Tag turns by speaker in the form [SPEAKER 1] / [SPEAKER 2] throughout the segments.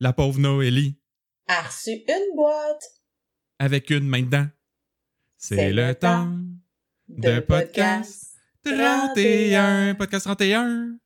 [SPEAKER 1] La pauvre Noélie.
[SPEAKER 2] A reçu une boîte.
[SPEAKER 1] Avec une main dedans. C'est le temps de podcast 31. Podcast 31.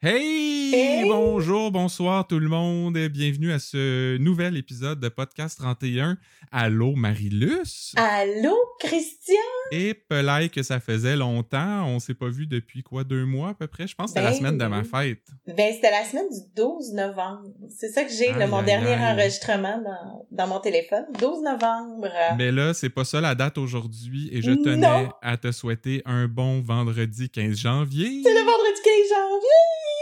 [SPEAKER 1] Hey!
[SPEAKER 2] Hey!
[SPEAKER 1] Bonjour, bonsoir tout le monde. et Bienvenue à ce nouvel épisode de Podcast 31. Allô, Marilus?
[SPEAKER 2] Allô, Christian?
[SPEAKER 1] Et Pelay, que ça faisait longtemps. On s'est pas vu depuis quoi, deux mois à peu près? Je pense que c'était la
[SPEAKER 2] Ben
[SPEAKER 1] semaine de ma fête.
[SPEAKER 2] Ben, c'était la semaine du 12 novembre. C'est ça que j'ai, mon
[SPEAKER 1] aïe,
[SPEAKER 2] dernier
[SPEAKER 1] aïe.
[SPEAKER 2] enregistrement dans, dans mon téléphone. 12 novembre.
[SPEAKER 1] Mais là, c'est pas ça la date aujourd'hui et je tenais
[SPEAKER 2] Non.
[SPEAKER 1] à te souhaiter un bon vendredi 15 janvier.
[SPEAKER 2] C'est le vendredi 15 janvier!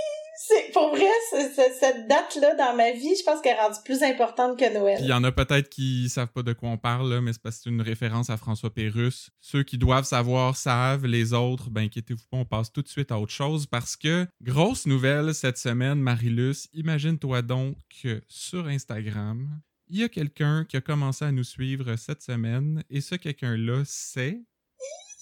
[SPEAKER 2] C'est, pour vrai, cette date-là dans ma vie, je pense qu'elle est rendue plus importante que Noël.
[SPEAKER 1] Il y en a peut-être qui savent pas de quoi on parle, là, mais c'est parce que c'est une référence à François Pérusse. Ceux qui doivent savoir savent, les autres, ben inquiétez-vous pas, on passe tout de suite à autre chose parce que, grosse nouvelle cette semaine, Marilus, imagine-toi donc que sur Instagram, il y a quelqu'un qui a commencé à nous suivre cette semaine et ce quelqu'un-là, c'est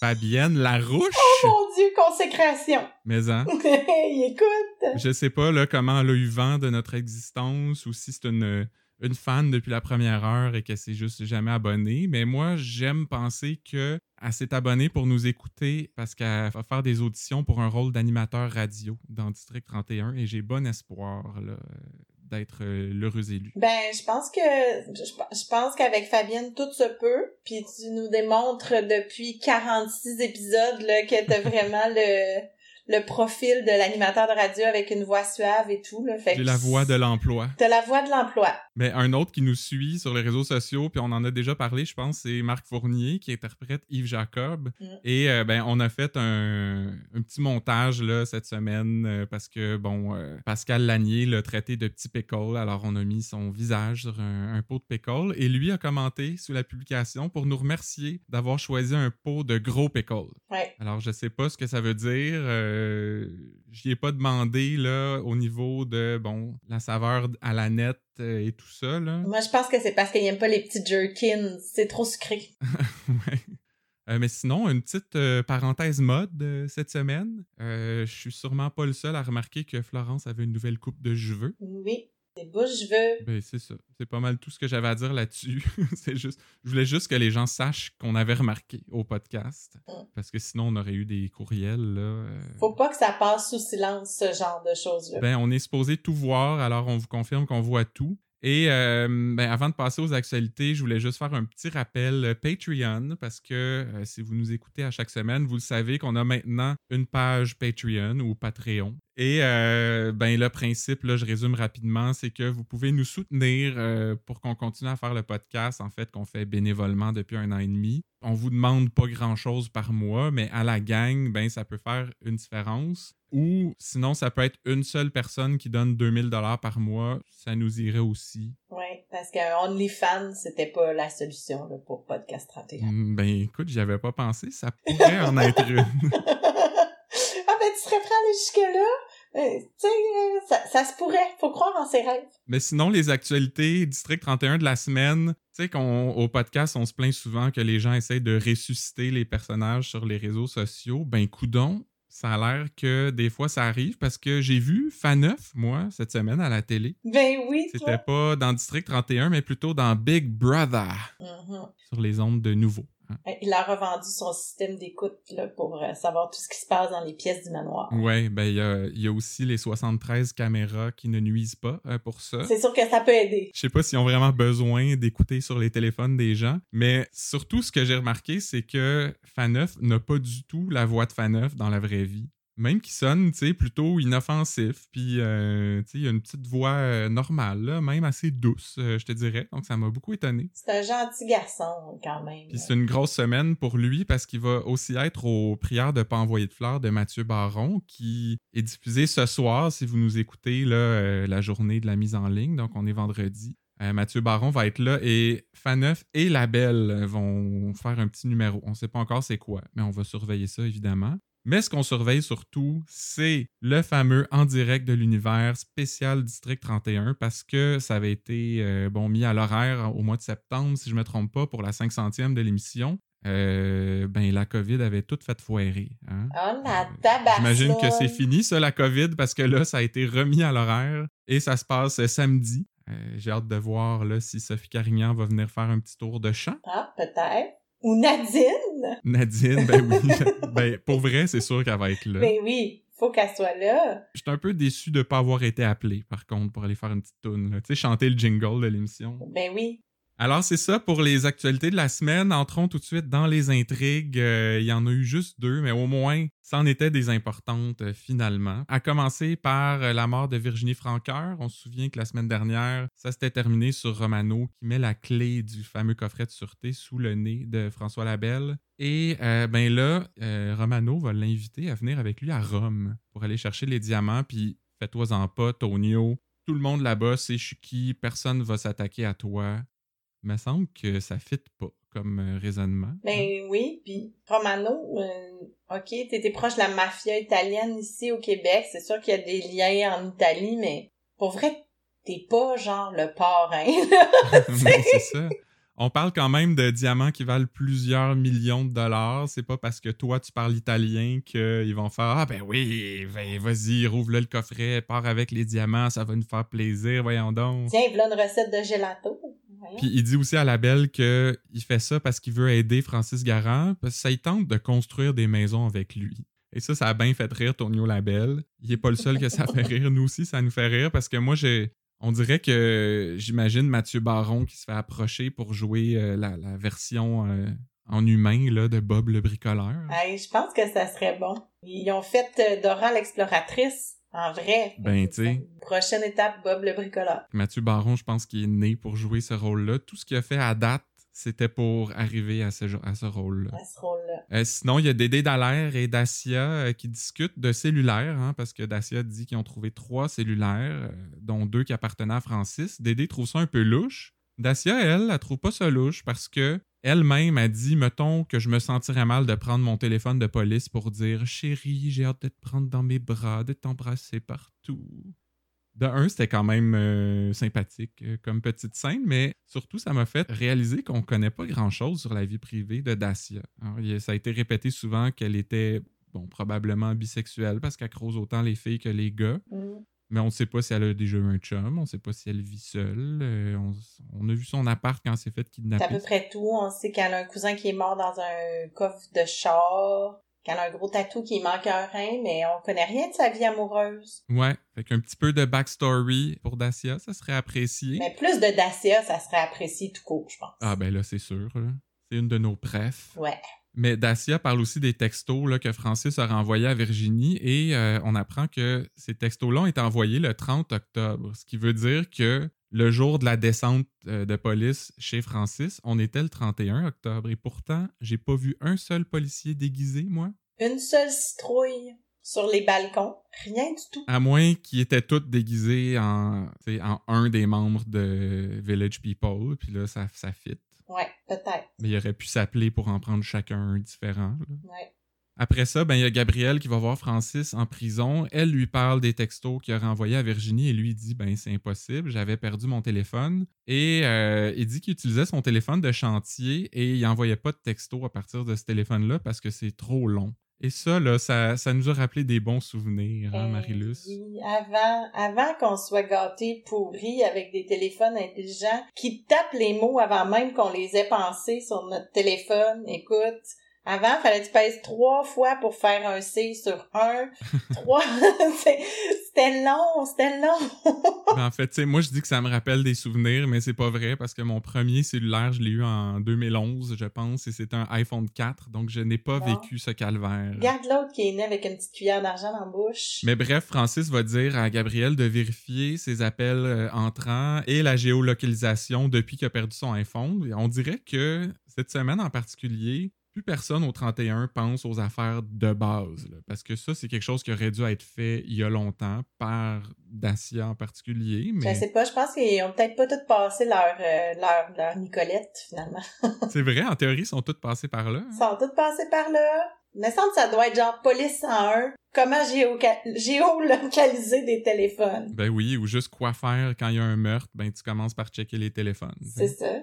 [SPEAKER 1] Fabienne Larouche?
[SPEAKER 2] Oh mon Dieu, consécration!
[SPEAKER 1] Mais hein,
[SPEAKER 2] Écoute!
[SPEAKER 1] je sais pas là, comment elle a eu vent de notre existence ou si c'est une, une fan depuis la première heure et qu'elle s'est juste jamais abonnée. Mais moi, j'aime penser que elle s'est abonnée pour nous écouter parce qu'elle va faire des auditions pour un rôle d'animateur radio dans District 31 et j'ai bon espoir là, euh, élu.
[SPEAKER 2] Ben, je pense que je, je pense qu'avec Fabienne, tout se peut. Puis tu nous démontres depuis 46 épisodes là, que t'as vraiment le, le profil de l'animateur de radio avec une voix suave et tout. Là. Fait
[SPEAKER 1] J'ai la voix de l'emploi.
[SPEAKER 2] T'as la voix de l'emploi.
[SPEAKER 1] Mais un autre qui nous suit sur les réseaux sociaux, puis on en a déjà parlé, je pense, c'est Marc Fournier qui interprète Yves Jacob.
[SPEAKER 2] Mm.
[SPEAKER 1] Et euh, ben, on a fait un, un petit montage là, cette semaine euh, parce que, bon, euh, Pascal Lanier l'a traité de petit pickle. Alors, on a mis son visage sur un, un pot de pickle. Et lui a commenté sous la publication pour nous remercier d'avoir choisi un pot de gros pickle.
[SPEAKER 2] Ouais.
[SPEAKER 1] Alors, je sais pas ce que ça veut dire. Euh, J'y ai pas demandé là, au niveau de, bon, la saveur à la nette euh, et tout ça. Là.
[SPEAKER 2] Moi, je pense que c'est parce qu'il aime pas les petits jerkins. C'est trop sucré.
[SPEAKER 1] Ouais. Euh, mais sinon, une petite euh, parenthèse mode euh, cette semaine. Je suis sûrement pas le seul à remarquer que Florence avait une nouvelle coupe de cheveux.
[SPEAKER 2] Oui. Des.
[SPEAKER 1] Ben, c'est ça. C'est pas mal tout ce que j'avais à dire là-dessus. c'est juste, je voulais juste que les gens sachent qu'on avait remarqué au podcast.
[SPEAKER 2] Mm.
[SPEAKER 1] Parce que sinon, on aurait eu des courriels, là. euh.
[SPEAKER 2] Faut pas que ça passe sous silence, ce genre de choses-là.
[SPEAKER 1] Ben, on est supposé tout voir, alors on vous confirme qu'on voit tout. Et euh, ben, avant de passer aux actualités, je voulais juste faire un petit rappel euh, Patreon, parce que euh, si vous nous écoutez à chaque semaine, vous le savez qu'on a maintenant une page Patreon ou Patreon. Et euh, ben, le principe, là, je résume rapidement, c'est que vous pouvez nous soutenir euh, pour qu'on continue à faire le podcast, en fait, qu'on fait bénévolement depuis un an et demi. On vous demande pas grand-chose par mois, mais à la gang, ben, ça peut faire une différence. Ou sinon, ça peut être une seule personne qui donne 2000 dollars par mois. Ça nous irait aussi.
[SPEAKER 2] Ouais, parce qu'un OnlyFans, c'était pas la solution là, pour Podcast 31.
[SPEAKER 1] Hmm, Ben écoute, j'y avais pas pensé. Ça pourrait en être une.
[SPEAKER 2] tu serais prêt à aller jusque-là? Euh, tu sais, ça, ça se pourrait. Faut croire en ses rêves.
[SPEAKER 1] Mais sinon, les actualités District 31 de la semaine, tu sais qu'au podcast, on se plaint souvent que les gens essayent de ressusciter les personnages sur les réseaux sociaux. Ben coudon, ça a l'air que des fois ça arrive parce que j'ai vu Faneuf, moi, cette semaine à la télé.
[SPEAKER 2] Ben oui.
[SPEAKER 1] C'était pas dans District 31, mais plutôt dans Big Brother,
[SPEAKER 2] Mhm.
[SPEAKER 1] sur les ondes de nouveau. Hein.
[SPEAKER 2] Il a revendu son système d'écoute pour euh, savoir tout ce qui se passe dans les pièces du manoir.
[SPEAKER 1] Ouais, ben il y a, il y a aussi les 73 caméras qui ne nuisent pas euh, pour ça.
[SPEAKER 2] C'est sûr que ça peut aider.
[SPEAKER 1] Je sais pas s'ils ont vraiment besoin d'écouter sur les téléphones des gens, mais surtout ce que j'ai remarqué, c'est que Faneuf n'a pas du tout la voix de Faneuf dans la vraie vie. Même qui sonne, tu sais, plutôt inoffensif, puis euh, tu sais, il y a une petite voix euh, normale, là, même assez douce, euh, je te dirais. Donc ça m'a beaucoup étonné.
[SPEAKER 2] C'est un gentil garçon, quand même.
[SPEAKER 1] Puis c'est une grosse semaine pour lui parce qu'il va aussi être aux prières de pas envoyer de fleurs de Mathieu Baron qui est diffusé ce soir si vous nous écoutez là, euh, la journée de la mise en ligne. Donc on est vendredi. Mathieu Baron va être là et Faneuf et La Belle vont faire un petit numéro. On sait pas encore c'est quoi, mais on va surveiller ça évidemment. Mais ce qu'on surveille surtout, c'est le fameux en direct de l'univers spécial District 31 parce que ça avait été euh, bon, mis à l'horaire au mois de septembre, si je ne me trompe pas, pour la 500e de l'émission. Euh, ben, la COVID avait tout fait foirer. hein.
[SPEAKER 2] Oh la
[SPEAKER 1] Euh,
[SPEAKER 2] tabac.
[SPEAKER 1] J'imagine que c'est fini, ça, la COVID, parce que là, ça a été remis à l'horaire et ça se passe samedi Euh, J'ai hâte de voir là, si Sophie Carignan va venir faire un petit tour de chant.
[SPEAKER 2] Ah, peut-être. Ou Nadine.
[SPEAKER 1] Nadine, ben oui. ben, pour vrai, c'est sûr qu'elle va être là.
[SPEAKER 2] Ben oui, faut qu'elle soit là.
[SPEAKER 1] J'étais un peu déçu de ne pas avoir été appelé, par contre, pour aller faire une petite tune. là. Tu sais, chanter le jingle de l'émission.
[SPEAKER 2] Ben oui.
[SPEAKER 1] Alors, c'est ça pour les actualités de la semaine. Entrons tout de suite dans les intrigues. Euh, il y en a eu juste deux, mais au moins, c'en était des importantes euh, finalement. À commencer par euh, la mort de Virginie Francoeur. On se souvient que la semaine dernière, ça s'était terminé sur Romano qui met la clé du fameux coffret de sûreté sous le nez de François Labelle. Et ben là, Romano va l'inviter à venir avec lui à Rome pour aller chercher les diamants. Puis fais-toi-en pas, Tonio. Tout le monde là-bas sait je qui, personne va s'attaquer à toi. Me semble que ça fit pas comme euh, raisonnement.
[SPEAKER 2] Ben oui, puis Romano, euh, ok, t'étais proche de la mafia italienne ici au Québec. C'est sûr qu'il y a des liens en Italie, mais pour vrai, t'es pas genre le parrain.
[SPEAKER 1] Non, c'est ça. On parle quand même de diamants qui valent plusieurs millions de dollars. C'est pas parce que toi, tu parles italien qu'ils vont faire Ah, ben oui, ben, vas-y, rouvre-le le coffret, pars avec les diamants, ça va nous faire plaisir, voyons donc.
[SPEAKER 2] Tiens, voilà une recette de gelato.
[SPEAKER 1] Puis il dit aussi à la belle qu'il fait ça parce qu'il veut aider Francis Garand, parce que ça il tente de construire des maisons avec lui. Et ça, ça a bien fait rire Tonio Labelle. Il est pas le seul que ça fait rire. Nous aussi, ça nous fait rire parce que moi, j'ai. On dirait que j'imagine Mathieu Baron qui se fait approcher pour jouer euh, la, la version euh, en humain là, de Bob le bricoleur.
[SPEAKER 2] Hey, je pense que ça serait bon. Ils ont fait euh, Dora l'exploratrice en vrai.
[SPEAKER 1] Ben, tu sais.
[SPEAKER 2] Prochaine étape, Bob le bricoleur.
[SPEAKER 1] Mathieu Baron, je pense qu'il est né pour jouer ce rôle-là. Tout ce qu'il a fait à date, c'était pour arriver à ce, à ce rôle-là.
[SPEAKER 2] À ce rôle-là.
[SPEAKER 1] Euh, sinon, il y a Dédé Dallaire et Dacia euh, qui discutent de cellulaires, hein, parce que Dacia dit qu'ils ont trouvé trois cellulaires, euh, dont deux qui appartenaient à Francis. Dédé trouve ça un peu louche. Dacia, elle, elle trouve pas ça louche parce que elle-même a dit, mettons, que je me sentirais mal de prendre mon téléphone de police pour dire Chérie, j'ai hâte de te prendre dans mes bras, de t'embrasser partout. De un, c'était quand même euh, sympathique euh, comme petite scène, mais surtout, ça m'a fait réaliser qu'on connaît pas grand-chose sur la vie privée de Dacia. Ça a été répété souvent qu'elle était, bon, probablement bisexuelle parce qu'elle croise autant les filles que les gars,
[SPEAKER 2] Mm.
[SPEAKER 1] Mais on ne sait pas si elle a déjà eu un chum, on ne sait pas si elle vit seule. euh, on, on a vu son appart quand elle s'est fait
[SPEAKER 2] C'est à
[SPEAKER 1] kidnapper.
[SPEAKER 2] peu près tout. On sait qu'elle a un cousin qui est mort dans un coffre de char, qu'elle a un gros tatou qui manque un rein, mais on connaît rien de sa vie amoureuse.
[SPEAKER 1] Ouais, fait qu'un petit peu de backstory pour Dacia, ça serait apprécié.
[SPEAKER 2] Mais plus de Dacia, ça serait apprécié tout court, je pense.
[SPEAKER 1] Ah ben là, c'est sûr. C'est une de nos prefs.
[SPEAKER 2] Ouais.
[SPEAKER 1] Mais Dacia parle aussi des textos là, que Francis a renvoyés à Virginie et euh, on apprend que ces textos-là ont été envoyés le 30 octobre, ce qui veut dire que le jour de la descente euh, de police chez Francis, on était le 31 octobre et pourtant, j'ai pas vu un seul policier déguisé, moi,
[SPEAKER 2] Une seule citrouille sur les balcons. Rien du tout.
[SPEAKER 1] à moins qu'ils étaient tous déguisés en, un des membres de Village People, puis là, ça, ça fit.
[SPEAKER 2] Ouais, peut-être.
[SPEAKER 1] Mais il aurait pu s'appeler pour en prendre chacun un différent.
[SPEAKER 2] Ouais.
[SPEAKER 1] Après ça, ben, il y a Gabrielle qui va voir Francis en prison. Elle lui parle des textos qu'il a renvoyés à Virginie et lui dit ben c'est impossible, j'avais perdu mon téléphone. Et euh, il dit qu'il utilisait son téléphone de chantier et il envoyait pas de textos à partir de ce téléphone-là parce que c'est trop long. Et ça, là, ça, ça nous a rappelé des bons souvenirs, hein,
[SPEAKER 2] Eh
[SPEAKER 1] Marilus?
[SPEAKER 2] oui, avant, avant qu'on soit gâtés pourris avec des téléphones intelligents qui tapent les mots avant même qu'on les ait pensés sur notre téléphone. Écoute, avant, fallait que tu pèses trois fois pour faire un C sur un. trois. C'était long, c'était long.
[SPEAKER 1] Ben, en fait, tu sais, moi, je dis que ça me rappelle des souvenirs, mais c'est pas vrai parce que mon premier cellulaire, je l'ai eu en 2011, je pense, et c'était un iPhone 4, donc je n'ai pas
[SPEAKER 2] Bon.
[SPEAKER 1] vécu ce calvaire.
[SPEAKER 2] Regarde l'autre qui est né avec une petite cuillère d'argent dans la bouche.
[SPEAKER 1] Mais bref, Francis va dire à Gabriel de vérifier ses appels euh, entrants et la géolocalisation depuis qu'il a perdu son iPhone. On dirait que cette semaine en particulier, plus personne au 31 pense aux affaires de base. là. parce que ça, c'est quelque chose qui aurait dû être fait il y a longtemps par Dacia en particulier.
[SPEAKER 2] Je
[SPEAKER 1] Mais
[SPEAKER 2] sais pas, je pense qu'ils ont peut-être pas tous passé leur, euh, leur, leur Nicolette, finalement.
[SPEAKER 1] c'est vrai, en théorie, ils sont tous passés par là. hein?
[SPEAKER 2] Ils sont tous passés par là. Il me semble que ça doit être genre police 101. Comment géolocaliser des téléphones?
[SPEAKER 1] Ben oui, ou juste quoi faire quand il y a un meurtre, ben tu commences par checker les téléphones.
[SPEAKER 2] C'est ça. Je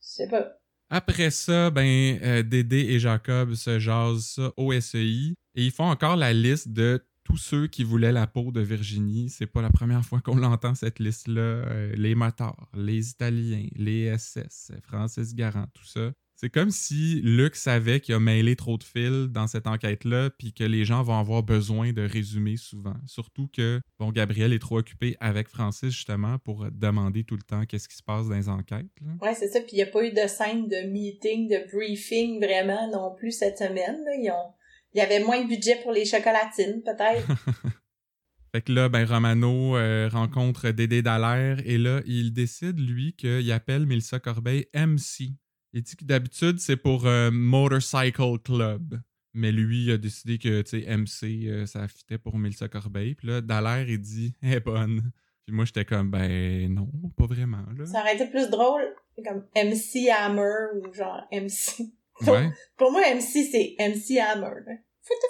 [SPEAKER 2] sais pas.
[SPEAKER 1] Après ça, ben, euh, Dédé et Jacob se jasent au SEI et ils font encore la liste de tous ceux qui voulaient la peau de Virginie. C'est pas la première fois qu'on l'entend, cette liste-là. Euh, les motards, les Italiens, les SS, Francis Garand, tout ça. C'est comme si Luc savait qu'il a mêlé trop de fils dans cette enquête-là, puis que les gens vont avoir besoin de résumer souvent. Surtout que, bon, Gabriel est trop occupé avec Francis, justement, pour demander tout le temps qu'est-ce qui se passe dans les enquêtes. Là.
[SPEAKER 2] Ouais, c'est ça. Puis il n'y a pas eu de scène de meeting, de briefing, vraiment, non plus cette semaine. Là. Ils ont... Il y avait moins de budget pour les chocolatines, peut-être.
[SPEAKER 1] Fait que là, ben, Romano euh, rencontre Dédé Dallaire et là, il décide, lui, qu'il appelle Mélissa Corbeil MC. Il dit que d'habitude, c'est pour euh, Motorcycle Club. Mais lui, il a décidé que, MC, euh, ça fitait pour Mélissa Corbeil. Puis là, Dallaire, il dit « Elle est bonne ». Puis moi, j'étais comme « Ben non, pas vraiment, là. »
[SPEAKER 2] Ça aurait été plus drôle, comme MC Hammer ou genre MC...
[SPEAKER 1] Ouais.
[SPEAKER 2] Pour moi, MC, c'est MC Hammer.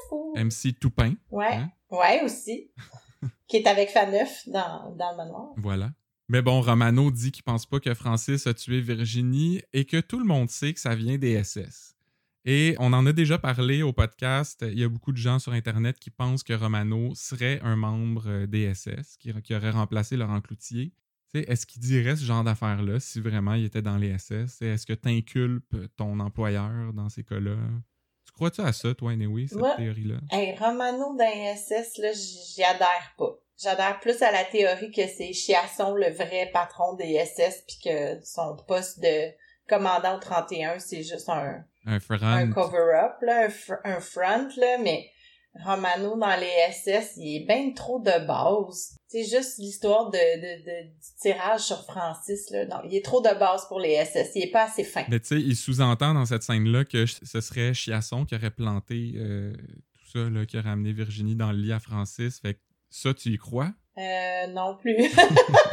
[SPEAKER 2] fou.
[SPEAKER 1] MC Toupin.
[SPEAKER 2] Ouais.
[SPEAKER 1] Hein?
[SPEAKER 2] Ouais, aussi. qui est avec Faneuf dans, dans le manoir.
[SPEAKER 1] Voilà. Mais bon, Romano dit qu'il pense pas que Francis a tué Virginie et que tout le monde sait que ça vient des SS. Et on en a déjà parlé au podcast. Il y a beaucoup de gens sur Internet qui pensent que Romano serait un membre euh, des SS, qui, qui aurait remplacé Laurent Cloutier. Est-ce qu'il dirait ce genre d'affaires-là si vraiment il était dans les SS? Est-ce que tu inculpes ton employeur dans ces cas-là? Tu crois-tu à ça, toi, anyway, cette théorie-là?
[SPEAKER 2] Hey, Romano dans SS, là, j'y adhère pas. J'adhère plus à la théorie que c'est Chiasson le vrai patron des SS puis que son poste de commandant au 31, c'est juste un,
[SPEAKER 1] Un
[SPEAKER 2] un cover-up, là, un, fr- un front, là, mais Romano dans les SS, il est bien trop de base. C'est juste l'histoire de, de, de- du tirage sur Francis, là. Non, il est trop de base pour les SS. Il est pas assez fin.
[SPEAKER 1] Mais tu sais, il sous-entend dans cette scène-là que ce serait Chiasson qui aurait planté euh, tout ça, là, qui aurait amené Virginie dans le lit à Francis. Fait que ça, tu y crois?
[SPEAKER 2] Euh, non plus.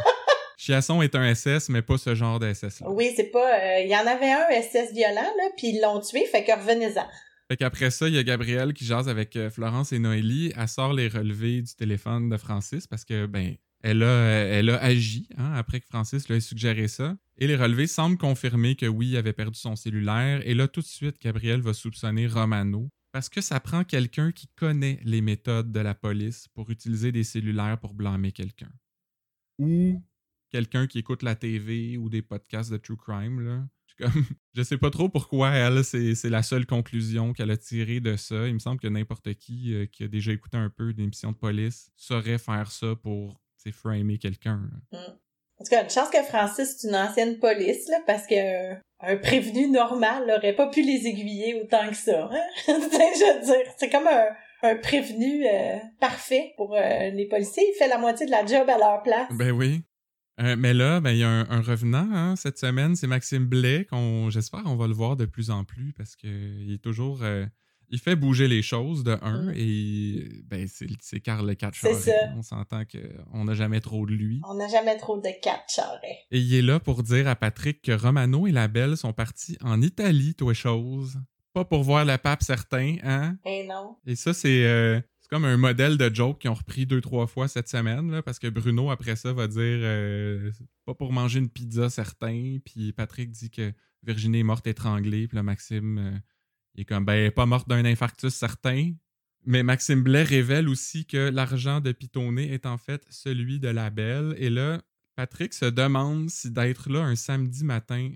[SPEAKER 1] Chiasson est un SS, mais pas ce genre de SS-là.
[SPEAKER 2] oui, c'est pas... euh, Il y en avait un SS violent, là, puis ils l'ont tué, fait que revenez-en.
[SPEAKER 1] Fait qu'après ça, il y a Gabrielle qui jase avec euh, Florence et Noélie. Elle sort les relevés du téléphone de Francis parce que, ben, elle a, euh, elle a agi hein, après que Francis lui ait suggéré ça. Et les relevés semblent confirmer que oui, il avait perdu son cellulaire. Et là, tout de suite, Gabrielle va soupçonner Romano parce que ça prend quelqu'un qui connaît les méthodes de la police pour utiliser des cellulaires pour blâmer quelqu'un. Ou quelqu'un qui écoute la TV ou des podcasts de true crime, là. Je sais pas trop pourquoi elle, c'est la seule conclusion qu'elle a tirée de ça. Il me semble que n'importe qui euh, qui a déjà écouté un peu d'émissions de police saurait faire ça pour framer quelqu'un.
[SPEAKER 2] En tout cas, une chance que Francis c'est une ancienne police, là, parce que euh, un prévenu normal n'aurait pas pu les aiguiller autant que ça. Hein? Je dire, c'est comme un, prévenu euh, parfait pour euh, les policiers. Il fait la moitié de la job à leur place.
[SPEAKER 1] Ben oui. Mais là, ben, il y a un, revenant hein, cette semaine, c'est Maxime Blais, qu'on j'espère on va le voir de plus en plus parce que il est toujours. Il fait bouger les choses de un
[SPEAKER 2] Mm.
[SPEAKER 1] et ben c'est Carl le catch
[SPEAKER 2] C'est ça.
[SPEAKER 1] On s'entend qu'on n'a jamais trop de lui.
[SPEAKER 2] On n'a jamais trop de quatre charrets.
[SPEAKER 1] Et il est là pour dire à Patrick que Romano et la Belle sont partis en Italie, toi chose. Pas pour voir le pape certain, hein?
[SPEAKER 2] Eh non.
[SPEAKER 1] Et ça, c'est euh, c'est comme un modèle de joke qu'ils ont repris deux, trois fois cette semaine, là, parce que Bruno, après ça, va dire euh, pas pour manger une pizza certain. Puis Patrick dit que Virginie est morte étranglée. Puis là, Maxime, euh, il est comme, ben, pas morte d'un infarctus certain. Mais Maxime Blais révèle aussi que l'argent de Pitonnet est en fait celui de la Belle. Et là, Patrick se demande si d'être là un samedi matin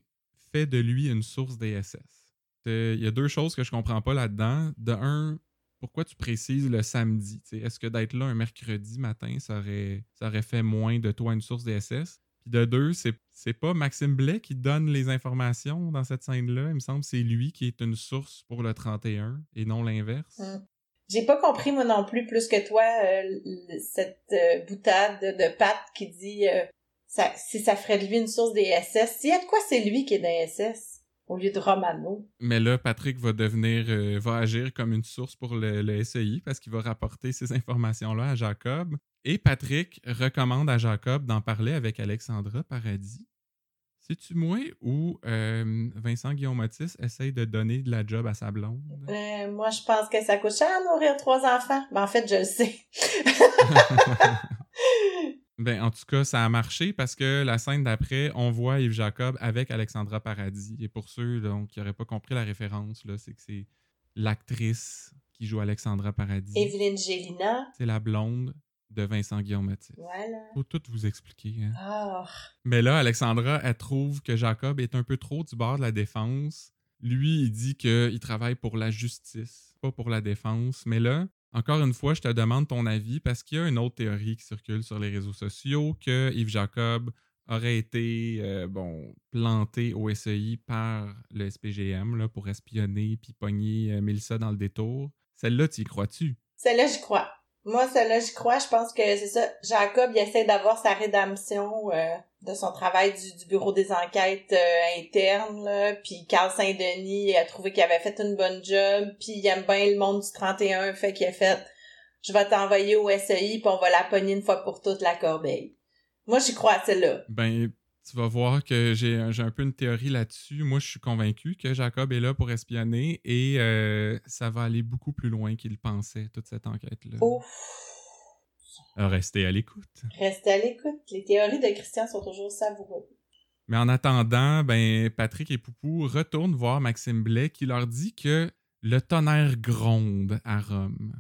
[SPEAKER 1] fait de lui une source des SS. Euh, Il y a deux choses que je comprends pas là-dedans. De un, pourquoi tu précises le samedi? Est-ce que d'être là un mercredi matin, ça aurait, ça aurait fait moins de toi une source des SS? Puis de deux, c'est, c'est pas Maxime Blais qui donne les informations dans cette scène-là. Il me semble que c'est lui qui est une source pour le 31 et non l'inverse.
[SPEAKER 2] Mm. J'ai pas compris, moi non plus, plus que toi, euh, cette euh, boutade de, Pat qui dit euh, ça, si ça ferait de lui une source des SS. S'il y a de quoi, c'est lui qui est dans SS au lieu de Romano.
[SPEAKER 1] Mais là, Patrick va devenir, euh, va agir comme une source pour le, le SEI parce qu'il va rapporter ces informations-là à Jacob. Et Patrick recommande à Jacob d'en parler avec Alexandra Paradis. C'est-tu moi ou euh, Vincent Guillaume Otis essaye de donner de la job à sa blonde?
[SPEAKER 2] Euh, moi, je pense que ça coûte cher à nourrir trois enfants. Ben, en fait, je le sais.
[SPEAKER 1] Ben, en tout cas, ça a marché parce que la scène d'après, on voit Yves Jacob avec Alexandra Paradis. Et pour ceux donc, qui n'auraient pas compris la référence, c'est que c'est l'actrice qui joue Alexandra Paradis.
[SPEAKER 2] Evelyne Gélina.
[SPEAKER 1] C'est la blonde de Vincent Guillaume
[SPEAKER 2] Voilà.
[SPEAKER 1] Faut tout vous expliquer. Hein.
[SPEAKER 2] Oh.
[SPEAKER 1] Mais là, Alexandra, elle trouve que Jacob est un peu trop du bord de la défense. Lui, il dit qu'il travaille pour la justice, pas pour la défense. Mais là, encore une fois, je te demande ton avis parce qu'il y a une autre théorie qui circule sur les réseaux sociaux que Yves Jacob aurait été euh, bon, planté au SEI par le SPGM là, pour espionner puis pogner euh, Mélissa dans le détour. Celle-là, tu y crois-tu?
[SPEAKER 2] Celle-là, j'y crois. Moi, celle-là, j'y crois. Je pense que c'est ça. Jacob, il essaie d'avoir sa rédemption euh, de son travail du, bureau des enquêtes euh, internes. Là. Puis Carl Saint-Denis a trouvé qu'il avait fait une bonne job. Puis il aime bien le monde du 31. Fait qu'il a fait « Je vais t'envoyer au SEI, puis on va la pogner une fois pour toutes la corbeille. » Moi, j'y crois à celle-là.
[SPEAKER 1] Ben, tu vas voir que j'ai un peu une théorie là-dessus. Moi, je suis convaincu que Jacob est là pour espionner et euh, ça va aller beaucoup plus loin qu'il pensait, toute cette enquête-là. Restez à l'écoute.
[SPEAKER 2] Restez à l'écoute. Les théories de Christian sont toujours savoureuses.
[SPEAKER 1] Mais en attendant, ben, Patrick et Poupou retournent voir Maxime Blais qui leur dit que le tonnerre gronde à Rome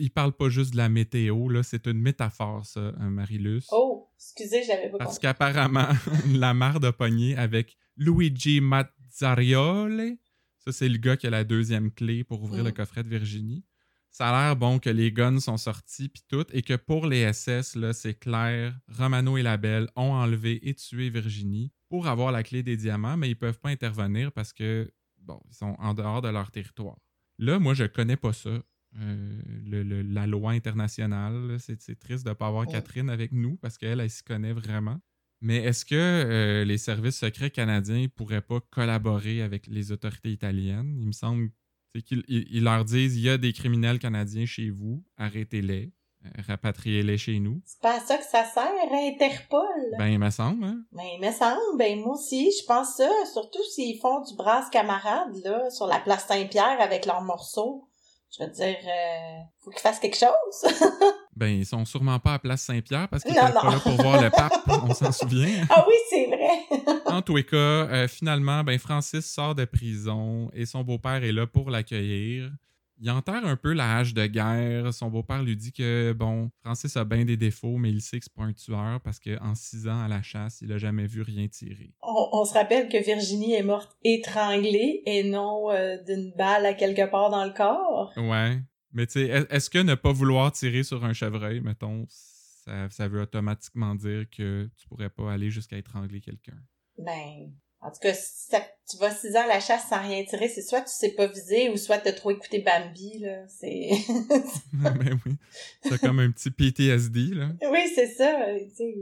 [SPEAKER 1] il parle pas juste de la météo, là, c'est une métaphore, ça, hein, Marilus.
[SPEAKER 2] Oh, excusez, j'avais pas
[SPEAKER 1] Parce qu'apparemment, la mare de poignée avec Luigi Mazzarioli, ça, c'est le gars qui a la deuxième clé pour ouvrir le mm. coffret de Virginie. Ça a l'air bon que les guns sont sortis puis tout, et que pour les SS, là, c'est clair, Romano et la Belle ont enlevé et tué Virginie pour avoir la clé des diamants, mais ils peuvent pas intervenir parce que, bon, ils sont en dehors de leur territoire. Là, moi, je connais pas ça. Euh, le, la loi internationale. C'est triste de ne pas avoir Catherine avec nous parce qu'elle, elle, s'y connaît vraiment. Mais est-ce que euh, les services secrets canadiens ne pourraient pas collaborer avec les autorités italiennes? Il me semble qu'ils leur disent il y a des criminels canadiens chez vous, arrêtez-les, euh, rapatriez-les chez nous.
[SPEAKER 2] C'est pas à ça que ça sert, Interpol.
[SPEAKER 1] Ben, il me semble, hein?
[SPEAKER 2] Ben, il me semble. Ben, moi aussi, je pense ça. Surtout s'ils font du brasse camarade, là, sur la place Saint-Pierre avec leurs morceaux je veux dire, euh, faut qu'ils fassent quelque chose.
[SPEAKER 1] ben, ils sont sûrement pas à Place Saint-Pierre parce qu'ils étaient pas là pour voir le pape, on s'en souvient.
[SPEAKER 2] Ah oui, c'est vrai.
[SPEAKER 1] en tous les cas, euh, finalement, ben, Francis sort de prison et son beau-père est là pour l'accueillir il enterre un peu la hache de guerre. Son beau-père lui dit que, bon, Francis a bien des défauts, mais il sait que c'est pas un tueur parce qu'en six ans à la chasse, il a jamais vu rien tirer.
[SPEAKER 2] On, se rappelle que Virginie est morte étranglée et non euh, d'une balle à quelque part dans le corps.
[SPEAKER 1] Ouais. Mais tu sais, est-ce que ne pas vouloir tirer sur un chevreuil, mettons, ça, ça veut automatiquement dire que tu pourrais pas aller jusqu'à étrangler quelqu'un?
[SPEAKER 2] Ben, en tout cas, si tu vas six ans à la chasse sans rien tirer, c'est soit tu sais pas viser ou soit t'as trop écouté Bambi, là. C'est...
[SPEAKER 1] ben oui. C'est comme un petit PTSD, là.
[SPEAKER 2] Oui, c'est ça.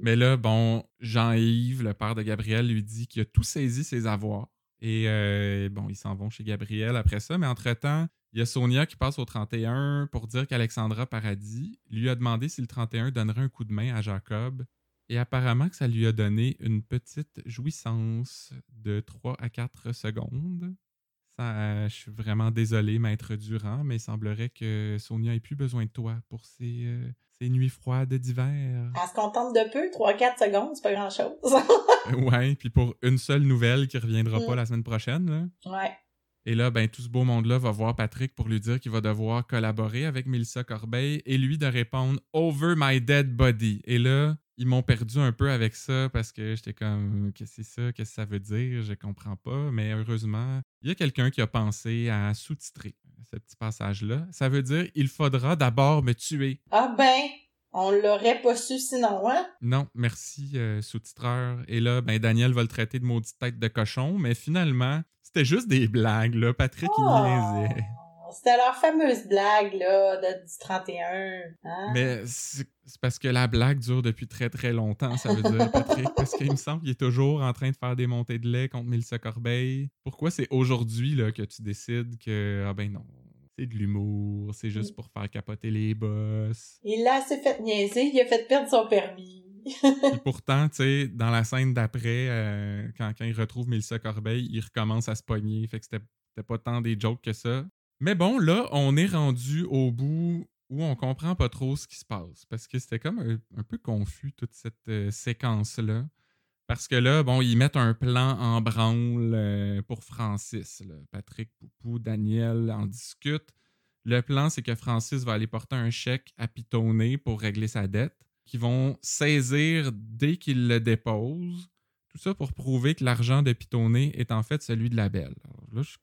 [SPEAKER 1] Mais là, bon, Jean-Yves, le père de Gabriel, lui dit qu'il a tout saisi ses avoirs. Et euh, bon, ils s'en vont chez Gabriel après ça. Mais entre-temps, il y a Sonia qui passe au 31 pour dire qu'Alexandra Paradis lui a demandé si le 31 donnerait un coup de main à Jacob et apparemment que ça lui a donné une petite jouissance de 3 à 4 secondes. Ça, je suis vraiment désolé, maître Durand, mais il semblerait que Sonia ait plus besoin de toi pour ses, euh, nuits froides d'hiver.
[SPEAKER 2] Elle se contente de peu, 3-4 secondes, c'est pas grand-chose.
[SPEAKER 1] ouais, puis pour une seule nouvelle qui reviendra pas mm. la semaine prochaine.
[SPEAKER 2] Là. Ouais.
[SPEAKER 1] Et là, ben, tout ce beau monde-là va voir Patrick pour lui dire qu'il va devoir collaborer avec Melissa Corbeil et lui de répondre Over my dead body. Et là, ils m'ont perdu un peu avec ça parce que j'étais comme qu'est-ce que c'est ça, qu'est-ce que ça veut dire, je comprends pas. Mais heureusement, il y a quelqu'un qui a pensé à sous-titrer ce petit passage-là. Ça veut dire il faudra d'abord me tuer.
[SPEAKER 2] Ah ben, on l'aurait pas su sinon, hein?
[SPEAKER 1] Non, merci, euh, sous-titreur. Et là, ben, Daniel va le traiter de maudite tête de cochon, mais finalement, c'était juste des blagues, là. Patrick, il oh! niaisait.
[SPEAKER 2] C'était leur fameuse blague, là, de, du 31. Hein?
[SPEAKER 1] Mais c'est parce que la blague dure depuis très très longtemps, ça veut dire, Patrick. parce qu'il me semble qu'il est toujours en train de faire des montées de lait contre Mélissa Corbeil. Pourquoi c'est aujourd'hui là, que tu décides que, ah ben non, c'est de l'humour, c'est juste pour faire capoter les boss?
[SPEAKER 2] Il a assez fait niaiser, il a fait perdre son permis.
[SPEAKER 1] Et pourtant, tu sais, dans la scène d'après, euh, quand, quand, il retrouve Mélissa Corbeil, il recommence à se pogner. Fait que c'était pas tant des jokes que ça. Mais bon, là, on est rendu au bout où on comprend pas trop ce qui se passe. Parce que c'était comme un, peu confus, toute cette euh, séquence-là. Parce que là, bon, ils mettent un plan en branle euh, pour Francis. Patrick, Poupou, Daniel en discutent. Le plan, c'est que Francis va aller porter un chèque à Pitonné pour régler sa dette, qu'ils vont saisir dès qu'il le dépose. Tout ça pour prouver que l'argent de Pitonné est en fait celui de la belle. Là, je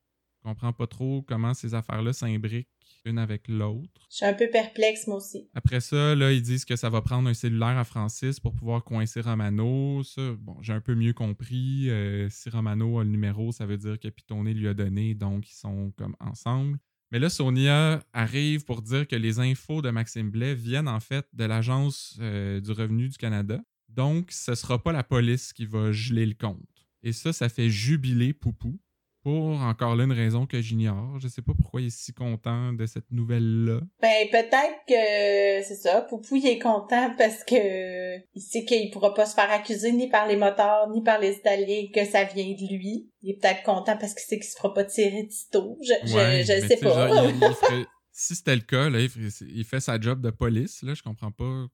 [SPEAKER 1] comprends pas trop comment ces affaires-là s'imbriquent une avec l'autre.
[SPEAKER 2] Je suis un peu perplexe, moi aussi.
[SPEAKER 1] Après ça, là, ils disent que ça va prendre un cellulaire à Francis pour pouvoir coincer Romano. Ça, bon, j'ai un peu mieux compris. Euh, si Romano a le numéro, ça veut dire que Pitonné lui a donné, donc ils sont comme ensemble. Mais là, Sonia arrive pour dire que les infos de Maxime Blais viennent en fait de l'Agence euh, du revenu du Canada. Donc, ce sera pas la police qui va geler le compte. Et ça, ça fait jubiler Poupou pour encore là une raison que j'ignore. Je sais pas pourquoi il est si content de cette nouvelle-là.
[SPEAKER 2] Ben peut-être que c'est ça. Poupou il est content parce que il sait qu'il pourra pas se faire accuser ni par les moteurs ni par les Italiens que ça vient de lui. Il est peut-être content parce qu'il sait qu'il se fera pas tirer de tôt. Je, je, je sais pas.
[SPEAKER 1] Genre, il, il ferait, si c'était le cas, là, il, ferait, il, fait sa job de police. Là, je comprends pas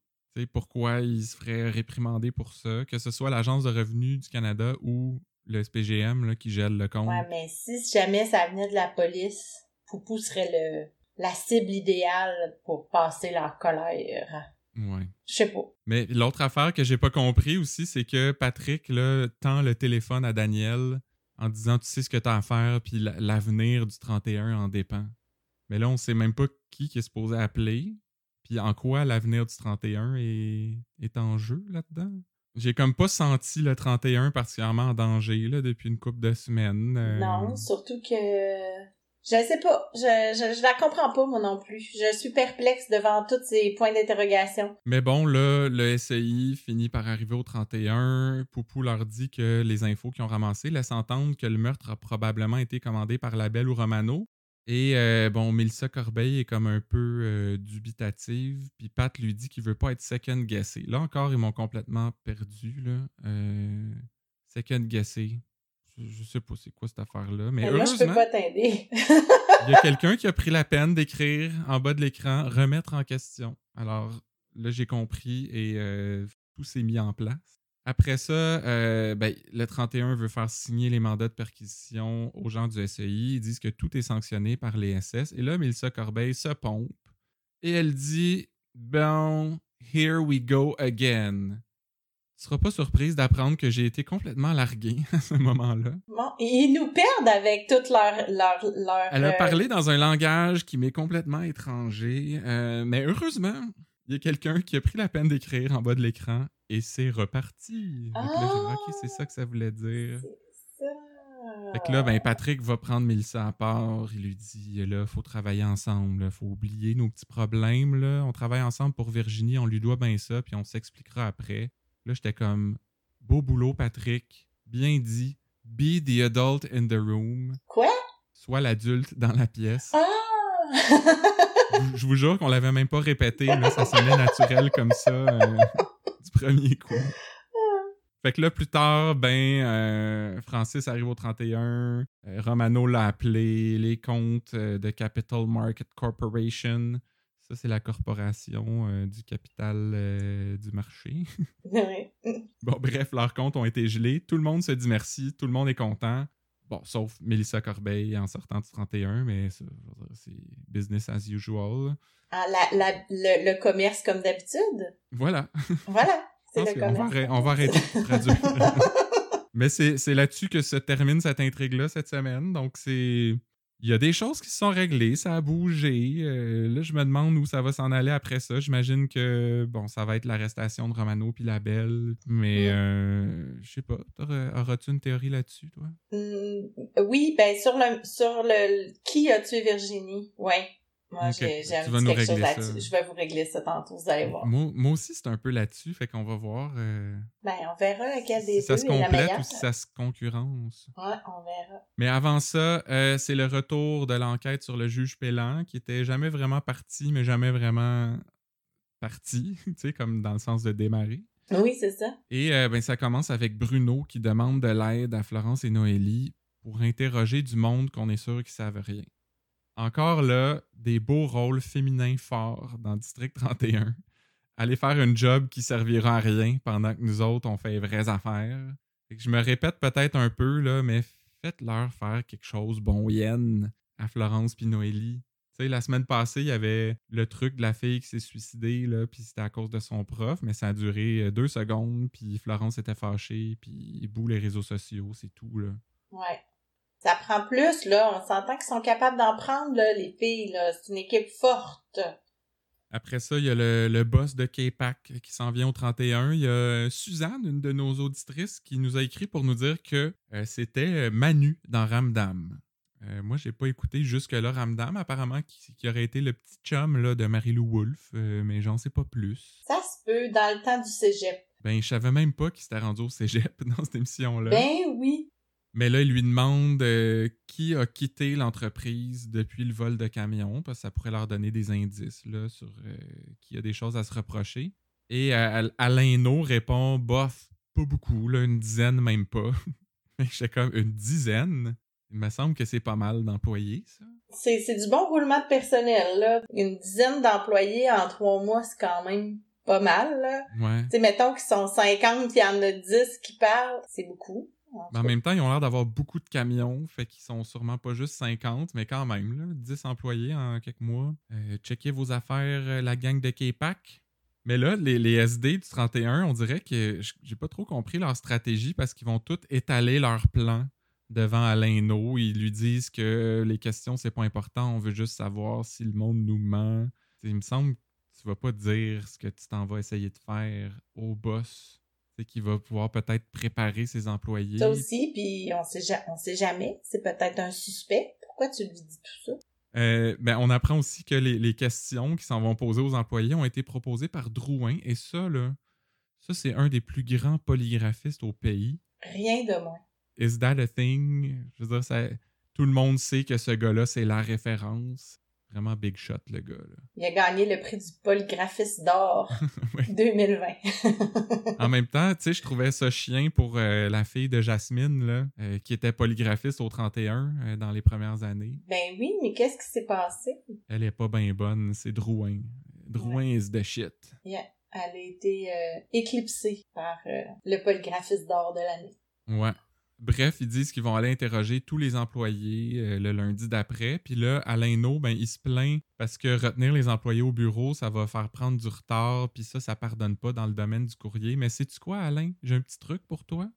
[SPEAKER 1] pourquoi il se ferait réprimander pour ça. Que ce soit l'Agence de revenus du Canada ou le SPGM là, qui gèle le compte.
[SPEAKER 2] Ouais, mais si jamais ça venait de la police, Poupou serait le la cible idéale pour passer leur colère.
[SPEAKER 1] Ouais.
[SPEAKER 2] Je sais pas.
[SPEAKER 1] Mais l'autre affaire que j'ai pas compris aussi, c'est que Patrick là, tend le téléphone à Daniel en disant tu sais ce que t'as à faire, puis l'avenir du 31 en dépend. Mais là, on sait même pas qui, qui est supposé appeler, puis en quoi l'avenir du 31 est, est en jeu là-dedans. J'ai comme pas senti le 31 particulièrement en danger là, depuis une couple de semaines. Euh...
[SPEAKER 2] Non, surtout que je sais pas, je, je, je, la comprends pas moi non plus. Je suis perplexe devant tous ces points d'interrogation.
[SPEAKER 1] Mais bon, là, le SCI finit par arriver au 31. Poupou leur dit que les infos qu'ils ont ramassées laissent entendre que le meurtre a probablement été commandé par la Belle ou Romano. Et euh, bon, Mélissa Corbeil est comme un peu euh, dubitative, puis Pat lui dit qu'il veut pas être second guessé. Là encore, ils m'ont complètement perdu. Là. Euh, second guessé. Je, je, sais pas c'est quoi cette affaire-là. Mais,
[SPEAKER 2] mais moi, je peux pas t'aider.
[SPEAKER 1] il y a quelqu'un qui a pris la peine d'écrire en bas de l'écran remettre en question. Alors là, j'ai compris et tout s'est mis en place. Après ça, euh, ben, le 31 veut faire signer les mandats de perquisition aux gens du SEI. Ils disent que tout est sanctionné par les SS. Et là, Mélissa Corbeil se pompe et elle dit Bon, here we go again. Tu seras pas surprise d'apprendre que j'ai été complètement largué à ce moment-là.
[SPEAKER 2] Bon, ils nous perdent avec toute leur. leur, leur
[SPEAKER 1] Elle a parlé dans un langage qui m'est complètement étranger. Euh, mais heureusement, il y a quelqu'un qui a pris la peine d'écrire en bas de l'écran et c'est reparti.
[SPEAKER 2] Ah,
[SPEAKER 1] là, ok, c'est ça que ça voulait dire.
[SPEAKER 2] Ça.
[SPEAKER 1] Fait que là, ben, Patrick va prendre Mélissa à part. Il lui dit là, faut travailler ensemble. Là, faut oublier nos petits problèmes. Là. On travaille ensemble pour Virginie. On lui doit bien ça. Puis on s'expliquera après. Là, j'étais comme beau boulot, Patrick. Bien dit. Be the adult in the room.
[SPEAKER 2] Quoi?
[SPEAKER 1] Sois l'adulte dans la pièce.
[SPEAKER 2] Ah!
[SPEAKER 1] je, vous jure qu'on l'avait même pas répété. Là, ça sonnait naturel comme ça. Euh, du premier coup. Fait que là, plus tard, ben, euh, Francis arrive au 31. Euh, Romano l'a appelé. Les comptes de Capital Market Corporation. Ça, c'est la corporation du capital du marché. Bon, bref, leurs comptes ont été gelés. Tout le monde se dit merci. Tout le monde est content. Bon, sauf Mélissa Corbeil en sortant du 31, mais c'est business as usual.
[SPEAKER 2] Ah, la, la, le, le commerce comme d'habitude?
[SPEAKER 1] Voilà.
[SPEAKER 2] Voilà. Le
[SPEAKER 1] on, va on va arrêter de traduire. Mais c'est là-dessus que se termine cette intrigue-là cette semaine. Donc, c'est. Il y a des choses qui se sont réglées, ça a bougé. Euh, là, je me demande où ça va s'en aller après ça. J'imagine que, bon, ça va être l'arrestation de Romano puis la Belle. Mais, mm. euh, je sais pas, auras-tu une théorie là-dessus, toi?
[SPEAKER 2] Mm, oui, ben, sur le, sur le, qui a tué Virginie? Ouais. Moi, okay. j'ai un petit quelque chose là-dessus. Je vais vous régler ça tantôt, vous allez voir.
[SPEAKER 1] Moi, moi aussi, c'est un peu là-dessus, fait qu'on va voir. Euh...
[SPEAKER 2] Ben, on verra lequel des
[SPEAKER 1] si ça se complète ou si ça se concurrence.
[SPEAKER 2] Ouais, on verra.
[SPEAKER 1] Mais avant ça, euh, c'est le retour de l'enquête sur le juge Pélan, qui était jamais vraiment parti, mais jamais vraiment parti, tu sais, comme dans le sens de démarrer.
[SPEAKER 2] Oui, c'est ça.
[SPEAKER 1] Et euh, ben, ça commence avec Bruno qui demande de l'aide à Florence et Noélie pour interroger du monde qu'on est sûr qu'ils savent rien. Encore là, des beaux rôles féminins forts dans District 31. Aller faire un job qui servira à rien pendant que nous autres, on fait les vraies affaires. je me répète peut-être un peu, là, mais faites-leur faire quelque chose bon yen à Florence puis Noélie. sais, la semaine passée, il y avait le truc de la fille qui s'est suicidée, là, puis c'était à cause de son prof, mais ça a duré euh, deux secondes, puis Florence était fâchée, puis bout les réseaux sociaux, c'est tout, là.
[SPEAKER 2] Ouais. Ça prend plus, là. On s'entend qu'ils sont capables d'en prendre, là, les filles, là. C'est une équipe forte.
[SPEAKER 1] Après ça, il y a le, boss de K-Pac qui s'en vient au 31. Il y a Suzanne, une de nos auditrices, qui nous a écrit pour nous dire que euh, c'était Manu dans Ramdam. Euh, moi, j'ai pas écouté jusque-là Ramdam, apparemment, qui, aurait été le petit chum là, de Marie-Lou Wolfe, euh, mais j'en sais pas plus.
[SPEAKER 2] Ça se peut, dans le temps du cégep.
[SPEAKER 1] Ben, je savais même pas qu'il s'était rendu au cégep dans cette émission-là.
[SPEAKER 2] Ben oui.
[SPEAKER 1] Mais là, il lui demande euh, qui a quitté l'entreprise depuis le vol de camion, parce que ça pourrait leur donner des indices là, sur qui a des choses à se reprocher. Et Alain No répond Bof, pas beaucoup, là, une dizaine, même pas. J'étais comme une dizaine. Il me semble que c'est pas mal d'employés, ça.
[SPEAKER 2] C'est, du bon roulement de personnel, là. Une dizaine d'employés en trois mois, c'est quand même pas mal, là.
[SPEAKER 1] Ouais.
[SPEAKER 2] Tu mettons qu'ils sont 50, il y en a 10 qui parlent, c'est beaucoup.
[SPEAKER 1] En, en même temps, ils ont l'air d'avoir beaucoup de camions, fait qu'ils sont sûrement pas juste 50, mais quand même, là, 10 employés en quelques mois. Euh, checkez vos affaires, euh, la gang de K-Pac. Mais là, les, les, SD du 31, on dirait que j'ai pas trop compris leur stratégie parce qu'ils vont tous étaler leur plan devant Alain No. Ils lui disent que les questions, c'est pas important, on veut juste savoir si le monde nous ment. Il me semble que tu vas pas dire ce que tu t'en vas essayer de faire au boss. C'est qu'il va pouvoir peut-être préparer ses employés.
[SPEAKER 2] Ça aussi, puis on sait, on sait jamais. C'est peut-être un suspect. Pourquoi tu lui dis tout ça?
[SPEAKER 1] Euh, ben, on apprend aussi que les, les questions qui s'en vont poser aux employés ont été proposées par Drouin. Et ça, là, ça, c'est un des plus grands polygraphistes au pays.
[SPEAKER 2] Rien de moins.
[SPEAKER 1] Is that a thing? Je veux dire, ça, tout le monde sait que ce gars-là, c'est la référence. Vraiment big shot, le gars. Là.
[SPEAKER 2] Il a gagné le prix du polygraphiste d'or 2020.
[SPEAKER 1] en même temps, tu sais, je trouvais ça chien pour euh, la fille de Jasmine, là, euh, qui était polygraphiste au 31 euh, dans les premières années.
[SPEAKER 2] Ben oui, mais qu'est-ce qui s'est passé?
[SPEAKER 1] Elle est pas bien bonne, c'est Drouin. Drouin is the shit.
[SPEAKER 2] Yeah. Elle a été éclipsée par le polygraphiste d'or de l'année.
[SPEAKER 1] Ouais. Bref, ils disent qu'ils vont aller interroger tous les employés euh, le lundi d'après. Puis là, Alain No, ben, il se plaint parce que retenir les employés au bureau, ça va faire prendre du retard. Puis ça, ça pardonne pas dans le domaine du courrier. Mais sais-tu quoi, Alain? J'ai un petit truc pour toi.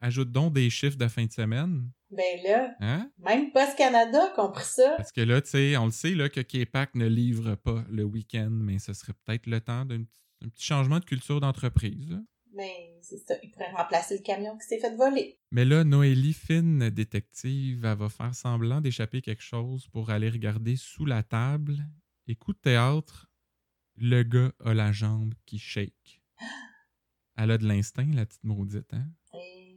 [SPEAKER 1] Ajoute donc des chiffres de fin de semaine.
[SPEAKER 2] Ben là,
[SPEAKER 1] hein?
[SPEAKER 2] même Post Canada a compris ça.
[SPEAKER 1] Parce que là, tu sais, on le sait là, que K-Pac ne livre pas le week-end, mais ce serait peut-être le temps d'un petit changement de culture d'entreprise.
[SPEAKER 2] Mais c'est ça, il pourrait remplacer le camion qui s'est fait voler.
[SPEAKER 1] Mais là, Noélie, fine détective, elle va faire semblant d'échapper quelque chose pour aller regarder sous la table. Écoute théâtre, le gars a la jambe qui shake. Elle a de l'instinct, la petite maudite, hein?
[SPEAKER 2] Eh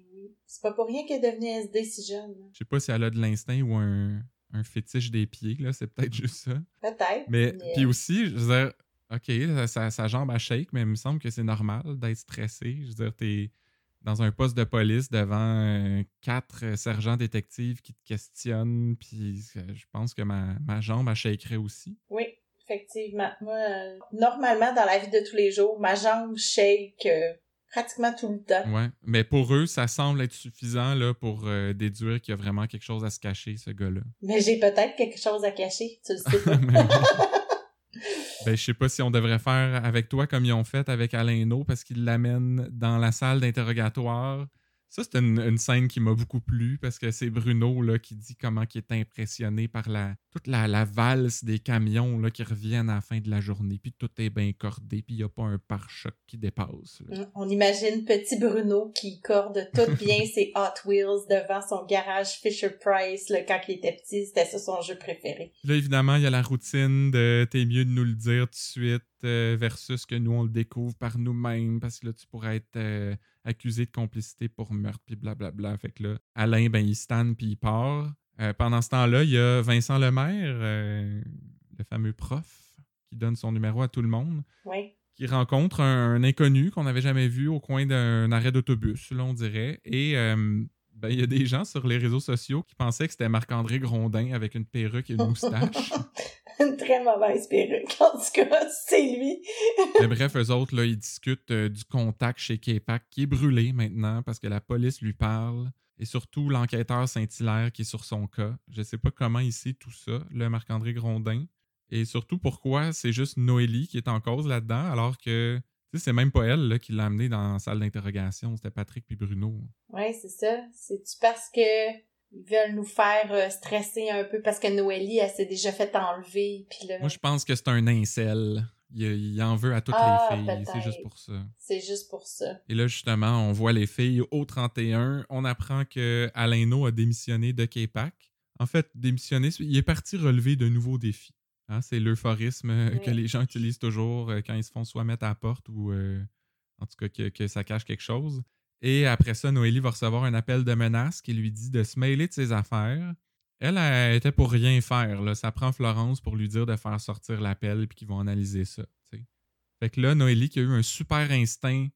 [SPEAKER 2] c'est pas pour rien qu'elle est devenue SD si jeune.
[SPEAKER 1] Je sais pas si elle a de l'instinct ou un, un fétiche des pieds, là, c'est peut-être juste ça.
[SPEAKER 2] Peut-être.
[SPEAKER 1] Mais, puis aussi, je veux dire, OK, sa, jambe à shake, mais il me semble que c'est normal d'être stressé. Je veux dire, t'es dans un poste de police devant euh, quatre euh, sergents détectives qui te questionnent, puis euh, je pense que ma, jambe a shakerait aussi.
[SPEAKER 2] Oui, effectivement. Moi, normalement, dans la vie de tous les jours, ma jambe shake pratiquement tout le temps.
[SPEAKER 1] Ouais, mais pour eux, ça semble être suffisant là, pour déduire qu'il y a vraiment quelque chose à se cacher, ce gars-là.
[SPEAKER 2] Mais j'ai peut-être quelque chose à cacher, tu le sais.
[SPEAKER 1] Ben, je sais pas si on devrait faire avec toi comme ils ont fait avec Alain No parce qu'il l'amène dans la salle d'interrogatoire ça, c'est une, scène qui m'a beaucoup plu parce que c'est Bruno là, qui dit comment il est impressionné par la, toute la, valse des camions là, qui reviennent à la fin de la journée. Puis tout est bien cordé, puis il n'y a pas un pare-choc qui dépasse.
[SPEAKER 2] On imagine petit Bruno qui corde tout bien ses Hot Wheels devant son garage Fisher Price là, quand il était petit. C'était ça son jeu préféré.
[SPEAKER 1] Là, évidemment, il y a la routine de t'es mieux de nous le dire tout de suite euh, versus que nous, on le découvre par nous-mêmes parce que là, tu pourrais être. Euh, accusé de complicité pour meurtre, puis blablabla. Fait que là, Alain, ben, il stanne, puis il part. Euh, pendant ce temps-là, il y a Vincent Lemaire, le fameux prof, qui donne son numéro à tout le monde. Qui rencontre un, inconnu qu'on n'avait jamais vu au coin d'un arrêt d'autobus, là, on dirait. Et ben, il y a des gens sur les réseaux sociaux qui pensaient que c'était Marc-André Grondin avec une perruque et une moustache.
[SPEAKER 2] une très mauvaise perruque. En tout cas, c'est lui.
[SPEAKER 1] Mais bref, eux autres, là, ils discutent euh, du contact chez K-Pac qui est brûlé maintenant parce que la police lui parle. Et surtout l'enquêteur Saint-Hilaire qui est sur son cas. Je sais pas comment il sait tout ça, le Marc-André Grondin. Et surtout, pourquoi c'est juste Noélie qui est en cause là-dedans, alors que c'est même pas elle là, qui l'a amené dans la salle d'interrogation, c'était Patrick puis Bruno.
[SPEAKER 2] Oui, c'est ça. C'est-tu parce que ils veulent nous faire euh, stresser un peu parce que Noélie, elle s'est déjà fait enlever. Puis là...
[SPEAKER 1] Moi, je pense que c'est un incel. Il, en veut à toutes
[SPEAKER 2] Ah,
[SPEAKER 1] les filles. C'est juste pour ça.
[SPEAKER 2] C'est juste pour ça.
[SPEAKER 1] Et là, justement, on voit les filles au 31. On apprend que Alaino a démissionné de K-Pac. En fait, démissionné, il est parti relever de nouveaux défis. Hein, c'est l'euphorisme euh,
[SPEAKER 2] Oui.
[SPEAKER 1] que les gens utilisent toujours euh, quand ils se font soit mettre à la porte ou euh, en tout cas que, que ça cache quelque chose. Et après ça, Noélie va recevoir un appel de menace qui lui dit de se mêler de ses affaires. Elle, elle était pour rien faire. Là. Ça prend Florence pour lui dire de faire sortir l'appel puis qu'ils vont analyser ça. tu sais. Fait que là, Noélie qui a eu un super instinct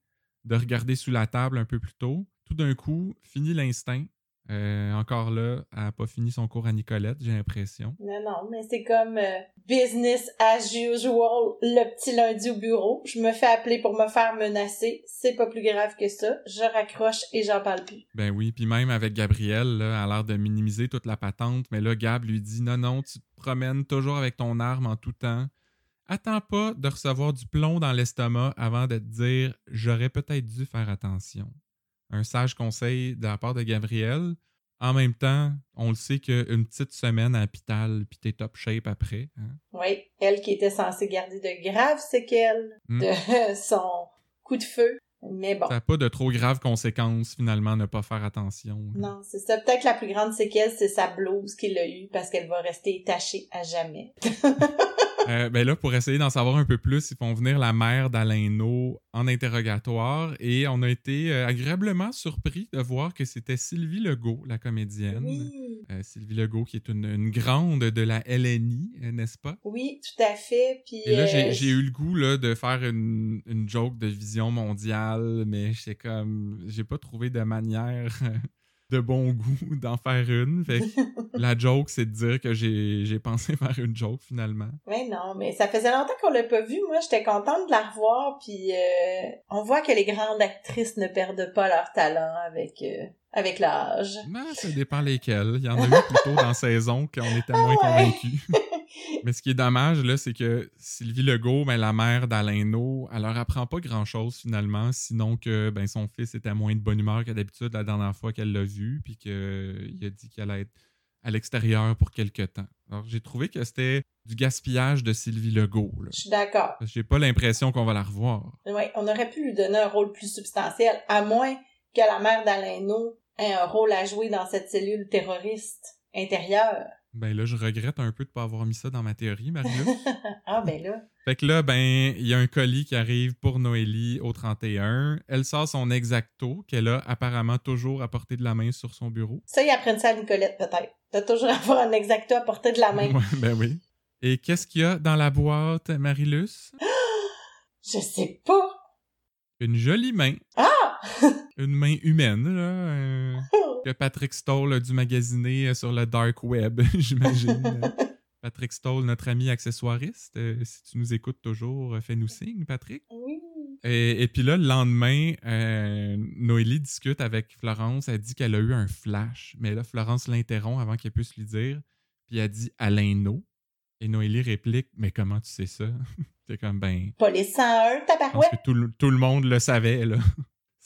[SPEAKER 1] de regarder sous la table un peu plus tôt, tout d'un coup, finit l'instinct. Euh, encore là, elle n'a pas fini son cours à Nicolette, j'ai l'impression.
[SPEAKER 2] Non, non, mais c'est comme euh, business as usual, le petit lundi au bureau. Je me fais appeler pour me faire menacer. C'est pas plus grave que ça. Je raccroche et j'en parle plus.
[SPEAKER 1] Ben oui, puis même avec Gabriel, là, elle a l'air de minimiser toute la patente, mais là, Gab lui dit non, non, tu te promènes toujours avec ton arme en tout temps. Attends pas de recevoir du plomb dans l'estomac avant de te dire j'aurais peut-être dû faire attention. Un sage conseil de la part de Gabriel. En même temps, on le sait qu'une petite semaine à l'hôpital, puis t'es top shape après. hein.
[SPEAKER 2] Oui, elle qui était censée garder de graves séquelles
[SPEAKER 1] Hmm.
[SPEAKER 2] de son coup de feu. Mais bon.
[SPEAKER 1] Ça n'a pas de trop graves conséquences, finalement, ne pas faire attention.
[SPEAKER 2] Non, c'est ça. Peut-être que la plus grande séquelle, c'est sa blouse qu'il a eue parce qu'elle va rester tachée à jamais.
[SPEAKER 1] Euh, ben là, pour essayer d'en savoir un peu plus, ils font venir la mère d'Alaino en interrogatoire et on a été euh, agréablement surpris de voir que c'était Sylvie Legault, la comédienne.
[SPEAKER 2] Oui.
[SPEAKER 1] Euh, Sylvie Legault, qui est une, une grande de la LNI, n'est-ce pas?
[SPEAKER 2] Oui, tout à fait. Puis,
[SPEAKER 1] Et là, j'ai j'ai eu le goût là, de faire une, une joke de vision mondiale, mais j'étais comme. J'ai pas trouvé de manière de bon goût d'en faire une. Fait que la joke, c'est de dire que j'ai j'ai pensé faire une joke finalement.
[SPEAKER 2] Ouais, non, mais ça faisait longtemps qu'on l'a pas vue. Moi, j'étais contente de la revoir. Puis, euh, on voit que les grandes actrices ne perdent pas leur talent avec euh, avec l'âge.
[SPEAKER 1] Ben, ça dépend lesquels. Il y en a eu plutôt dans saison qu'on était moins
[SPEAKER 2] Ah ouais.
[SPEAKER 1] convaincus. Mais ce qui est dommage, là, c'est que Sylvie Legault, ben, la mère d'Alaino, elle leur apprend pas grand-chose finalement, sinon que ben, son fils était moins de bonne humeur que d'habitude la dernière fois qu'elle l'a vu, puis qu'il a dit qu'elle allait être à l'extérieur pour quelque temps. Alors, j'ai trouvé que c'était du gaspillage de Sylvie Legault. là.
[SPEAKER 2] Je suis d'accord.
[SPEAKER 1] J'ai pas l'impression qu'on va la revoir.
[SPEAKER 2] Ouais, on aurait pu lui donner un rôle plus substantiel, à moins que la mère d'Alaino ait un rôle à jouer dans cette cellule terroriste intérieure.
[SPEAKER 1] Ben là, je regrette un peu de pas avoir mis ça dans ma théorie, Marie-Lou.
[SPEAKER 2] ah, ben là.
[SPEAKER 1] Fait que là, ben, il y a un colis qui arrive pour Noélie au 31. Elle sort son exacto qu'elle a apparemment toujours à portée de la main sur son bureau.
[SPEAKER 2] Ça, ils apprennent ça à Nicolette, peut-être. De toujours avoir un exacto à portée de la main.
[SPEAKER 1] Ouais, ben oui. Et qu'est-ce qu'il y a dans la boîte, Marilus?
[SPEAKER 2] Je sais pas.
[SPEAKER 1] Une jolie main.
[SPEAKER 2] Ah!
[SPEAKER 1] Une main humaine, là. euh, que Patrick Stoll a dû magasiner euh, sur le dark web, j'imagine. Patrick Stoll, notre ami accessoiriste. euh, si tu nous écoutes toujours, euh, fais-nous signe, Patrick.
[SPEAKER 2] oui.
[SPEAKER 1] Et, et puis là, le lendemain, euh, Noélie discute avec Florence. Elle dit qu'elle a eu un flash. Mais là, Florence l'interrompt avant qu'elle puisse lui dire. Puis elle dit Alain No. Et Noélie réplique Mais comment tu sais ça? C'est comme, ben,
[SPEAKER 2] Pas les 101,
[SPEAKER 1] je pense
[SPEAKER 2] tabarouette.
[SPEAKER 1] que tout, le- tout le monde le savait, là.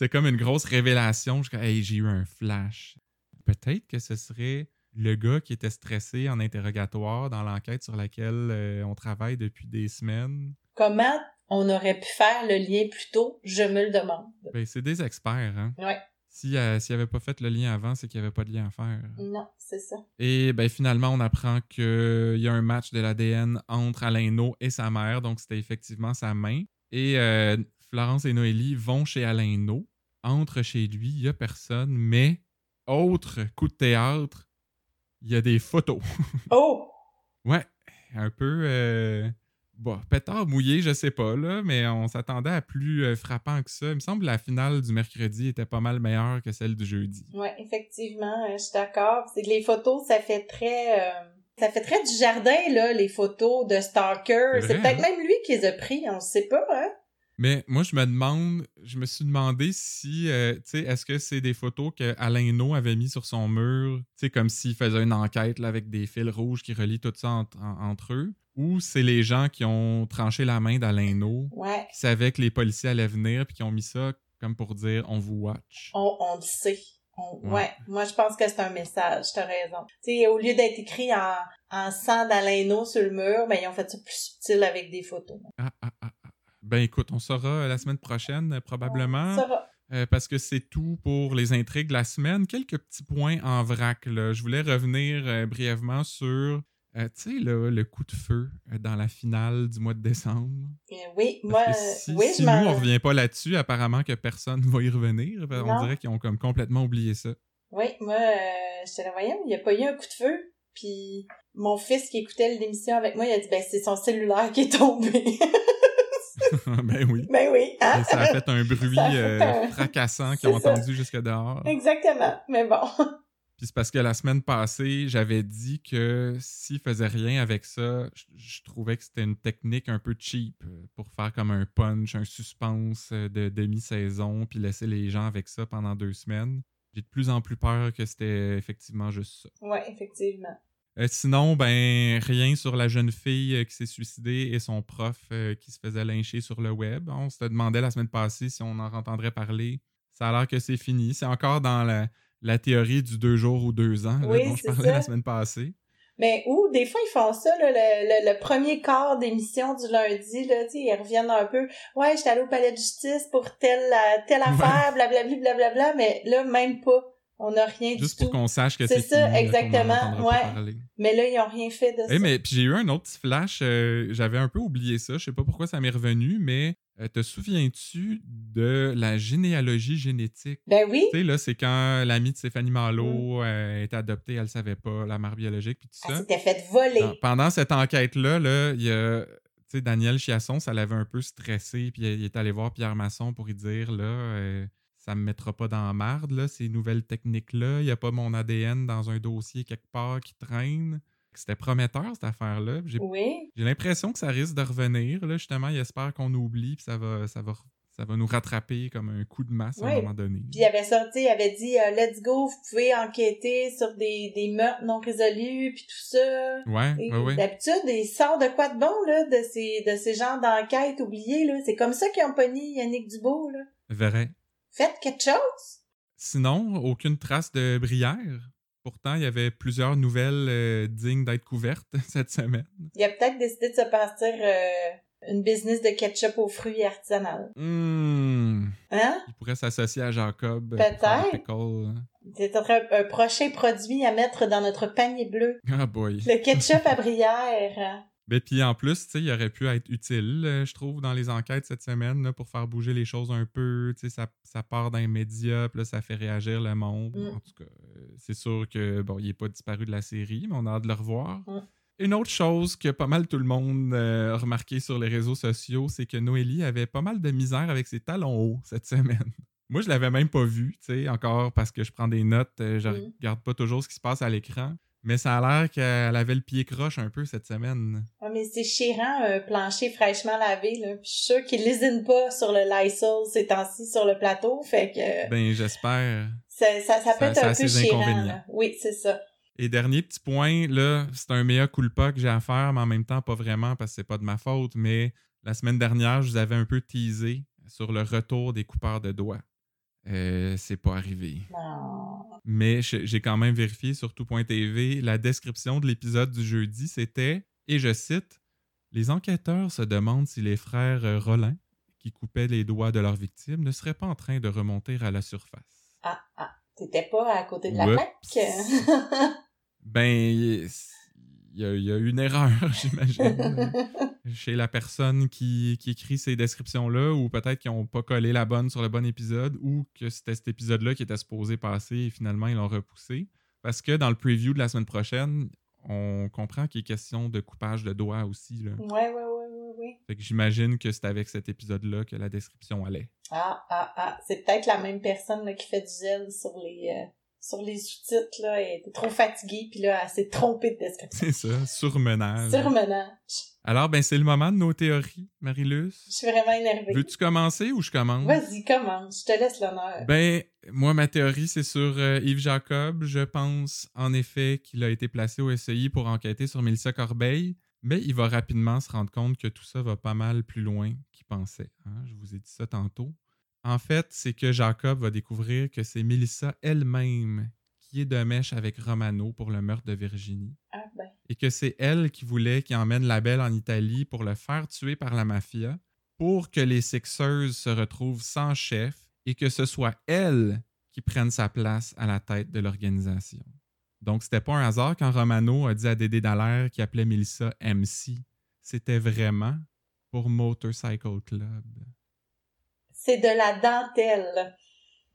[SPEAKER 1] C'est comme une grosse révélation. Hey, j'ai eu un flash. Peut-être que ce serait le gars qui était stressé en interrogatoire dans l'enquête sur laquelle euh, on travaille depuis des semaines.
[SPEAKER 2] Comment on aurait pu faire le lien plus tôt? Je me le demande.
[SPEAKER 1] Ben, c'est des experts, hein.
[SPEAKER 2] Ouais.
[SPEAKER 1] Si, euh, s'il avait pas fait le lien avant, c'est qu'il n'y avait pas de lien à faire.
[SPEAKER 2] Non, c'est ça.
[SPEAKER 1] Et ben, finalement, on apprend qu'il y a un match de l'ADN entre Alaino et sa mère, donc c'était effectivement sa main. Et euh, Florence et Noélie vont chez Alaino, entrent chez lui, il n'y a personne, mais autre coup de théâtre, il y a des photos.
[SPEAKER 2] Oh!
[SPEAKER 1] ouais, un peu. Euh, bon, pétard mouillé, je sais pas, là, mais on s'attendait à plus euh, frappant que ça. Il me semble que la finale du mercredi était pas mal meilleure que celle du jeudi.
[SPEAKER 2] Ouais, effectivement, euh, je suis d'accord. C'est que les photos, ça fait très... ça fait très du jardin, là, les photos de Stalker.
[SPEAKER 1] C'est
[SPEAKER 2] peut-être
[SPEAKER 1] hein?
[SPEAKER 2] même lui qui les a pris, on ne sait pas, hein?
[SPEAKER 1] Mais moi, je me demande, je me suis demandé si, euh, tu sais, est-ce que c'est des photos que Alain No avait mis sur son mur, tu sais, comme s'il faisait une enquête là, avec des fils rouges qui relient tout ça entre, en- entre eux, ou c'est les gens qui ont tranché la main d'Alain No,
[SPEAKER 2] Ouais,
[SPEAKER 1] qui savaient que les policiers allaient venir, puis qui ont mis ça comme pour dire on vous watch.
[SPEAKER 2] on, on le sait. On-
[SPEAKER 1] Ouais.
[SPEAKER 2] ouais. moi je pense que c'est un message, t'as raison. Tu sais, au lieu d'être écrit en, en sang d'Alain sur le mur, ben ils ont fait ça plus subtil avec des photos.
[SPEAKER 1] Ah, ah, ah. Ben écoute, on saura euh, la semaine prochaine, euh, probablement.
[SPEAKER 2] Ça va.
[SPEAKER 1] Euh, parce que c'est tout pour les intrigues de la semaine. Quelques petits points en vrac. Là. Je voulais revenir euh, brièvement sur euh, tu sais, le coup de feu dans la finale du mois de décembre.
[SPEAKER 2] Oui, moi,
[SPEAKER 1] si,
[SPEAKER 2] oui,
[SPEAKER 1] si
[SPEAKER 2] je
[SPEAKER 1] nous, on revient pas là-dessus, apparemment que personne va y revenir. Ben, On dirait qu'ils ont comme complètement oublié ça.
[SPEAKER 2] Oui, moi, euh, j'étais là, voyons, il n'y a pas eu un coup de feu. Puis mon fils qui écoutait l'émission avec moi, il a dit, ben c'est son cellulaire qui est tombé.
[SPEAKER 1] ben oui.
[SPEAKER 2] ben oui, hein?
[SPEAKER 1] Et ça a fait un bruit
[SPEAKER 2] fait
[SPEAKER 1] euh,
[SPEAKER 2] un-
[SPEAKER 1] fracassant qu'ils ont
[SPEAKER 2] ça.
[SPEAKER 1] entendu jusque dehors.
[SPEAKER 2] Exactement, mais bon.
[SPEAKER 1] Puis c'est parce que la semaine passée, j'avais dit que s'il faisait rien avec ça, je, je trouvais que c'était une technique un peu cheap euh, pour faire comme un punch, un suspense euh, de demi-saison, puis laisser les gens avec ça pendant deux semaines. J'ai de plus en plus peur que c'était effectivement juste ça.
[SPEAKER 2] Ouais, effectivement.
[SPEAKER 1] Euh, sinon, ben rien sur la jeune fille euh, qui s'est suicidée et son prof euh, qui se faisait lyncher sur le web. On se demandait la semaine passée si on en entendrait parler. Ça a l'air que c'est fini. C'est encore dans la, la théorie du deux jours ou deux ans là,
[SPEAKER 2] Oui,
[SPEAKER 1] dont je parlais
[SPEAKER 2] ça.
[SPEAKER 1] la semaine passée.
[SPEAKER 2] Mais ou des fois ils font ça là, le, le, le premier quart d'émission du lundi là, ils reviennent un peu. Ouais, j'étais allé au palais de justice pour telle telle affaire, blablabla blablabla, mais là même pas. On n'a rien
[SPEAKER 1] Juste
[SPEAKER 2] du
[SPEAKER 1] pour qu'on sache que
[SPEAKER 2] C'est
[SPEAKER 1] c'est
[SPEAKER 2] ça,
[SPEAKER 1] fini,
[SPEAKER 2] exactement, ouais. Mais là ils ont rien fait de
[SPEAKER 1] Eh,
[SPEAKER 2] ça.
[SPEAKER 1] mais puis j'ai eu un autre petit flash, euh, j'avais un peu oublié ça, je sais pas pourquoi ça m'est revenu, mais euh, te souviens-tu de la généalogie génétique?
[SPEAKER 2] Ben oui.
[SPEAKER 1] Tu sais, là, c'est quand l'amie de Stéphanie Malo euh, est adoptée, elle le savait pas, la mère biologique, puis tout
[SPEAKER 2] Elle
[SPEAKER 1] ça.
[SPEAKER 2] s'était fait voler.
[SPEAKER 1] Pendant cette enquête-là, là, il y a. Tu sais, Daniel Chiasson, ça l'avait un peu stressé, puis il est allé voir Pierre Masson pour lui dire, là, ça me mettra pas dans la marde, là, ces nouvelles techniques-là. Il n'y a pas mon ADN dans un dossier quelque part qui traîne. C'était prometteur, cette affaire-là. J'ai
[SPEAKER 2] Oui.
[SPEAKER 1] j'ai l'impression que ça risque de revenir, là, justement. Il espère qu'on oublie, puis ça va, ça, va, ça va nous rattraper comme un coup de masse à un moment donné.
[SPEAKER 2] Puis il avait sorti, il avait dit euh, Let's go, vous pouvez enquêter sur des, des meurtres non résolus, puis tout ça.
[SPEAKER 1] Ouais,
[SPEAKER 2] Et
[SPEAKER 1] ouais, ouais.
[SPEAKER 2] D'habitude, il sort de quoi de bon, là, de ces, de ces genres d'enquêtes oubliées, là. C'est comme ça qu'ils ont pogné Yannick Dubois, là.
[SPEAKER 1] Vrai.
[SPEAKER 2] Faites quelque chose?
[SPEAKER 1] Sinon, aucune trace de Brière. Pourtant, il y avait plusieurs nouvelles euh, dignes d'être couvertes cette semaine.
[SPEAKER 2] Il a peut-être décidé de se partir euh, une business de ketchup aux fruits artisanal.
[SPEAKER 1] Hmm.
[SPEAKER 2] Hein?
[SPEAKER 1] Il pourrait s'associer à Jacob. euh,
[SPEAKER 2] Peut-être. C'est un, un prochain produit à mettre dans notre panier bleu.
[SPEAKER 1] Ah boy.
[SPEAKER 2] Le ketchup à brière.
[SPEAKER 1] Mais puis en plus, tu sais, il aurait pu être utile, euh, je trouve, dans les enquêtes cette semaine, là, pour faire bouger les choses un peu. Tu sais, ça, ça part d'un média, puis là, ça fait réagir le monde.
[SPEAKER 2] Mm.
[SPEAKER 1] En tout cas, euh, c'est sûr que, bon, il n'est pas disparu de la série, mais on a hâte de le revoir.
[SPEAKER 2] Mm.
[SPEAKER 1] Une autre chose que pas mal tout le monde euh, a remarqué sur les réseaux sociaux, c'est que Noélie avait pas mal de misère avec ses talons hauts cette semaine. Moi, je l'avais même pas vu, tu sais, encore parce que je prends des notes, euh, je
[SPEAKER 2] Mm.
[SPEAKER 1] regarde pas toujours ce qui se passe à l'écran. Mais ça a l'air qu'elle avait le pied croche un peu cette semaine.
[SPEAKER 2] Ah, mais c'est chérant, un plancher fraîchement lavé, là. Puis je suis sûre qu'il lésine pas sur le Lysol ces temps-ci sur le plateau. Fait que
[SPEAKER 1] Ben, j'espère.
[SPEAKER 2] ça, ça, ça peut
[SPEAKER 1] ça-
[SPEAKER 2] être un peu chérant. là. Oui, c'est ça.
[SPEAKER 1] Et dernier petit point, là, c'est un mea culpa que j'ai à faire, mais en même temps, pas vraiment parce que c'est pas de ma faute. Mais la semaine dernière, je vous avais un peu teasé sur le retour des coupeurs de doigts. Euh, c'est pas arrivé.
[SPEAKER 2] Non.
[SPEAKER 1] Mais j'ai quand même vérifié sur tout.tv. La description de l'épisode du jeudi, c'était, et je cite, Les enquêteurs se demandent si les frères euh, Rollin, qui coupaient les doigts de leurs victimes, ne seraient pas en train de remonter à la surface.
[SPEAKER 2] Ah, ah. T'étais pas à côté de la
[SPEAKER 1] Oups.
[SPEAKER 2] plaque?
[SPEAKER 1] Ben, y a, il y a une erreur, j'imagine, chez la personne qui, qui écrit ces descriptions-là, ou peut-être qu'ils n'ont pas collé la bonne sur le bon épisode, ou que c'était cet épisode-là qui était supposé passer et finalement ils l'ont repoussé. Parce que dans le preview de la semaine prochaine, on comprend qu'il est question de coupage de doigts aussi. Là.
[SPEAKER 2] ouais, ouais, ouais, ouais, ouais.
[SPEAKER 1] Fait que j'imagine que c'est avec cet épisode-là que la description allait.
[SPEAKER 2] Ah, ah, ah. C'est peut-être la même personne là, qui fait du zèle sur les, euh, sur les sous-titres. Là. Elle était trop fatiguée, puis là, elle s'est trompée de description.
[SPEAKER 1] C'est ça, surmenage.
[SPEAKER 2] Surmenage.
[SPEAKER 1] Alors, ben, c'est le moment de nos théories, Marilus.
[SPEAKER 2] Je suis vraiment énervée.
[SPEAKER 1] Veux-tu commencer ou je commence?
[SPEAKER 2] Vas-y, commence. Je te laisse l'honneur.
[SPEAKER 1] Ben, moi, ma théorie, c'est sur euh, Yves Jacob. Je pense, en effet, qu'il a été placé au SEI pour enquêter sur Mélissa Corbeil. Mais il va rapidement se rendre compte que tout ça va pas mal plus loin qu'il pensait. hein. Je vous ai dit ça tantôt. En fait, c'est que Jacob va découvrir que c'est Mélissa elle-même qui est de mèche avec Romano pour le meurtre de Virginie
[SPEAKER 2] Ah, ben.
[SPEAKER 1] et que c'est elle qui voulait qu'il emmène la belle en Italie pour le faire tuer par la mafia, pour que les Sixers se retrouvent sans chef et que ce soit elle qui prenne sa place à la tête de l'organisation. Donc, c'était pas un hasard quand Romano a dit à Dédé Dallaire qu'il appelait Melissa MC. C'était vraiment pour Motorcycle Club.
[SPEAKER 2] C'est de la dentelle.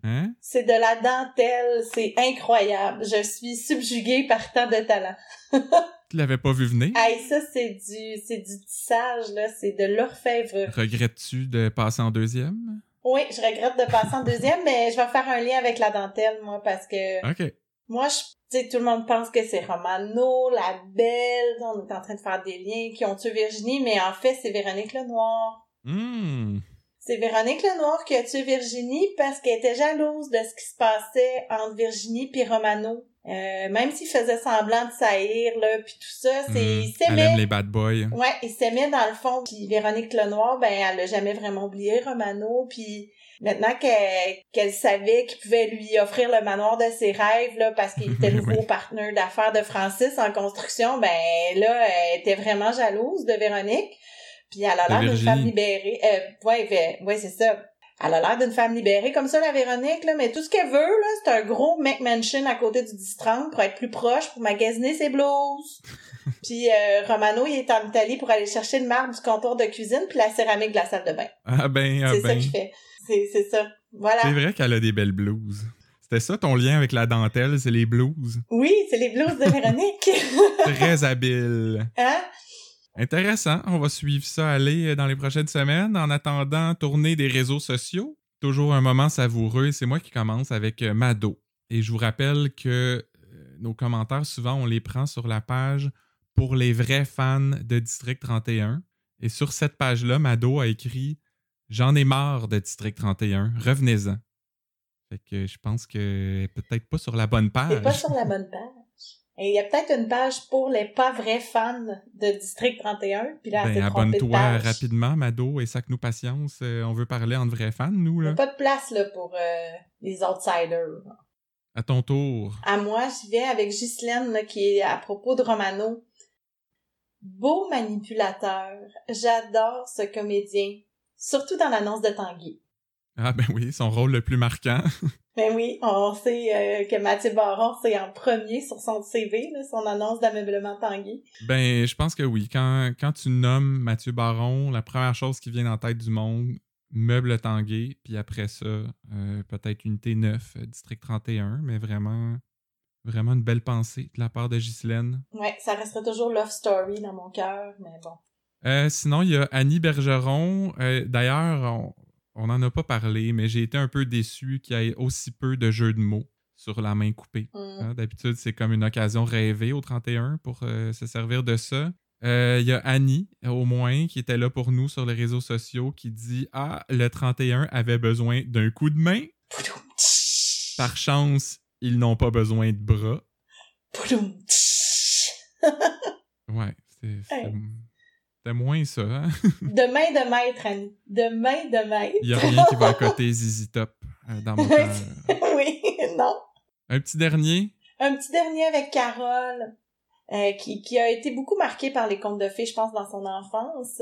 [SPEAKER 1] Hein?
[SPEAKER 2] C'est de la dentelle. C'est incroyable. Je suis subjuguée par tant de talent.
[SPEAKER 1] Tu l'avais pas vu venir?
[SPEAKER 2] Hey, ça, c'est du, c'est du tissage, là. C'est de l'orfèvre.
[SPEAKER 1] Regrettes-tu de passer en deuxième?
[SPEAKER 2] Oui, je regrette de passer en deuxième, mais je vais faire un lien avec la dentelle, moi, parce que
[SPEAKER 1] OK.
[SPEAKER 2] moi, je, tu sais, tout le monde pense que c'est Romano, la belle, on est en train de faire des liens qui ont tué Virginie, mais en fait, c'est Véronique Lenoir.
[SPEAKER 1] Hmm.
[SPEAKER 2] C'est Véronique Lenoir qui a tué Virginie parce qu'elle était jalouse de ce qui se passait entre Virginie puis Romano. Euh, même s'il faisait semblant de saillir, là, puis tout ça, c'est,
[SPEAKER 1] Hmm.
[SPEAKER 2] il
[SPEAKER 1] Elle
[SPEAKER 2] s'aimait.
[SPEAKER 1] aime les bad boys.
[SPEAKER 2] Ouais, il s'aimait dans le fond. Puis Véronique Lenoir, ben, elle l'a jamais vraiment oublié, Romano. Puis maintenant qu'elle qu'elle savait qu'il pouvait lui offrir le manoir de ses rêves, là, parce qu'il était le nouveau
[SPEAKER 1] Oui.
[SPEAKER 2] partenaire d'affaires de Francis en construction, ben là, elle était vraiment jalouse de Véronique. Puis elle a l'air d'une femme libérée. Euh, ouais, Vé- ouais, c'est ça. Elle a l'air d'une femme libérée comme ça, la Véronique, là, mais tout ce qu'elle veut, là, c'est un gros McMansion à côté du 10-30 pour être plus proche, pour magasiner ses blouses. puis euh, Romano, il est en Italie pour aller chercher le marbre du comptoir de cuisine puis la céramique de la salle de bain.
[SPEAKER 1] Ah ben, ah
[SPEAKER 2] c'est ça
[SPEAKER 1] ben.
[SPEAKER 2] qu'il fait. C'est, c'est ça. Voilà.
[SPEAKER 1] C'est vrai qu'elle a des belles blouses. C'était ça ton lien avec la dentelle, c'est les blouses?
[SPEAKER 2] Oui, c'est les blouses de Véronique.
[SPEAKER 1] Très habile.
[SPEAKER 2] hein?
[SPEAKER 1] Intéressant. On va suivre ça aller dans les prochaines semaines. En attendant, tourner des réseaux sociaux. Toujours un moment savoureux. C'est moi qui commence avec euh, Mado. Et je vous rappelle que euh, nos commentaires, souvent, on les prend sur la page pour les vrais fans de District 31. Et sur cette page-là, Mado a écrit J'en ai marre de District 31. Revenez-en. Fait que je pense que peut-être pas sur la bonne page.
[SPEAKER 2] Pas sur la bonne page. Et il y a peut-être une page pour les pas vrais fans de District 31. Puis là,
[SPEAKER 1] Ben, abonne-toi rapidement, Mado, et sac nous patience. Euh, on veut parler en vrais fans, nous,
[SPEAKER 2] Il
[SPEAKER 1] là.
[SPEAKER 2] a pas de place là, pour euh, les outsiders.
[SPEAKER 1] À ton tour.
[SPEAKER 2] À moi, je viens avec Ghislaine là, qui est à propos de Romano. Beau manipulateur. J'adore ce comédien. Surtout dans l'annonce de Tanguy.
[SPEAKER 1] Ah ben oui, son rôle le plus marquant.
[SPEAKER 2] Ben oui, on sait euh, que Mathieu Baron, c'est en premier sur son CV, là, son annonce d'ameublement Tanguy.
[SPEAKER 1] ben, je pense que oui. Quand, quand tu nommes Mathieu Baron, la première chose qui vient en tête du monde, meuble tangué, puis après ça, euh, peut-être unité 9, euh, district 31, mais vraiment, vraiment une belle pensée de la part de Ghislaine.
[SPEAKER 2] Ouais, ça restera toujours Love Story dans mon cœur, mais bon.
[SPEAKER 1] Euh, sinon, il y a Annie Bergeron. D'ailleurs, on on n'en a pas parlé, mais j'ai été un peu déçu qu'il y ait aussi peu de jeux de mots sur la main coupée.
[SPEAKER 2] Hum.
[SPEAKER 1] Hein, D'habitude, c'est comme une occasion rêvée au 31 pour euh, se servir de ça. Euh, Il y a Annie, au moins, qui était là pour nous sur les réseaux sociaux, qui dit Ah, le 31 avait besoin d'un coup de main. Par chance, ils n'ont pas besoin de bras. Ouais, c'est- c'est-
[SPEAKER 2] Hey.
[SPEAKER 1] C'était moins ça. Hein?
[SPEAKER 2] De main de maître, Annie. De main de maître.
[SPEAKER 1] Il n'y a rien qui va à côté ZZ Top euh, dans mon cœur.
[SPEAKER 2] oui, non.
[SPEAKER 1] Un petit dernier?
[SPEAKER 2] Un petit dernier avec Carole, euh, qui, qui a été beaucoup marqué par les contes de fées, je pense, dans son enfance.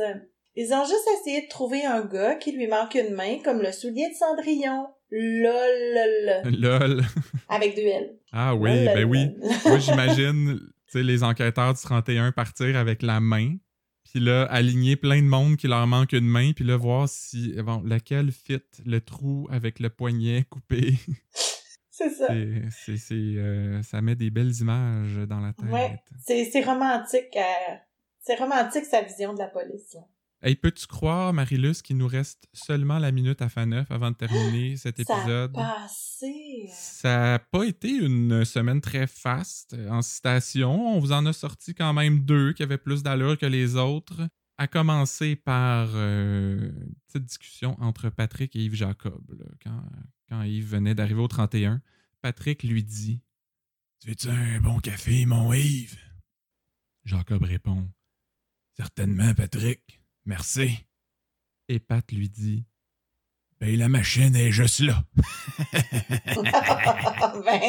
[SPEAKER 2] Ils ont juste essayé de trouver un gars qui lui manque une main, comme le soulier de Cendrillon. Lol.
[SPEAKER 1] LOL.
[SPEAKER 2] Avec deux L.
[SPEAKER 1] Ah oui,
[SPEAKER 2] Lol.
[SPEAKER 1] ben oui. Moi, j'imagine tu sais, les enquêteurs du 31 partir avec la main, puis là, aligner plein de monde qui leur manque une main, puis là, voir si, bon, lequel fit le trou avec le poignet coupé.
[SPEAKER 2] C'est ça.
[SPEAKER 1] C'est, c'est, c'est, euh, ça met des belles images dans la tête.
[SPEAKER 2] Ouais. C'est, c'est romantique. euh, c'est romantique sa vision de la police. là.
[SPEAKER 1] Hey, peux-tu croire, Marilus, qu'il nous reste seulement la minute à fin neuf avant de terminer cet épisode?
[SPEAKER 2] Ça a passé.
[SPEAKER 1] Ça n'a pas été une semaine très faste en citation. On vous en a sorti quand même deux qui avaient plus d'allure que les autres. À commencer par euh, une petite discussion entre Patrick et Yves Jacob. là, quand, quand Yves venait d'arriver au 31, Patrick lui dit Tu veux-tu un bon café, mon Yves Jacob répond Certainement, Patrick. Merci. Et Pat lui dit Ben, la machine est juste là.
[SPEAKER 2] ben,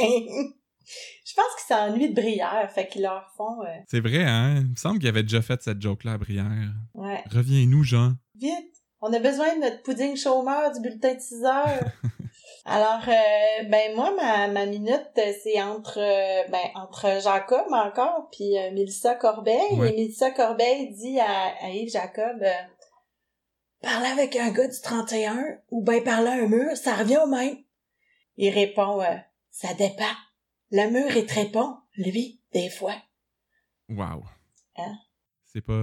[SPEAKER 2] je pense qu'ils s'ennuient de Brière, fait qu'ils leur font. euh,
[SPEAKER 1] C'est vrai, hein? Il me semble qu'il avait déjà fait cette joke-là à Brière.
[SPEAKER 2] ouais.
[SPEAKER 1] Reviens-nous, Jean.
[SPEAKER 2] Vite! On a besoin de notre pudding chômeur du bulletin de 6 heures. Alors, euh, ben moi, ma, ma minute, euh, c'est entre euh, ben entre Jacob encore, puis euh, Mélissa Corbeil.
[SPEAKER 1] Ouais.
[SPEAKER 2] Et Mélissa Corbeil dit à, à Yves Jacob, parler avec un gars du 31 ou ben parler à un mur, ça revient au même. Il répond, ça dépend. Le mur, il te répond, lui, des fois.
[SPEAKER 1] Wow.
[SPEAKER 2] Hein?
[SPEAKER 1] C'est pas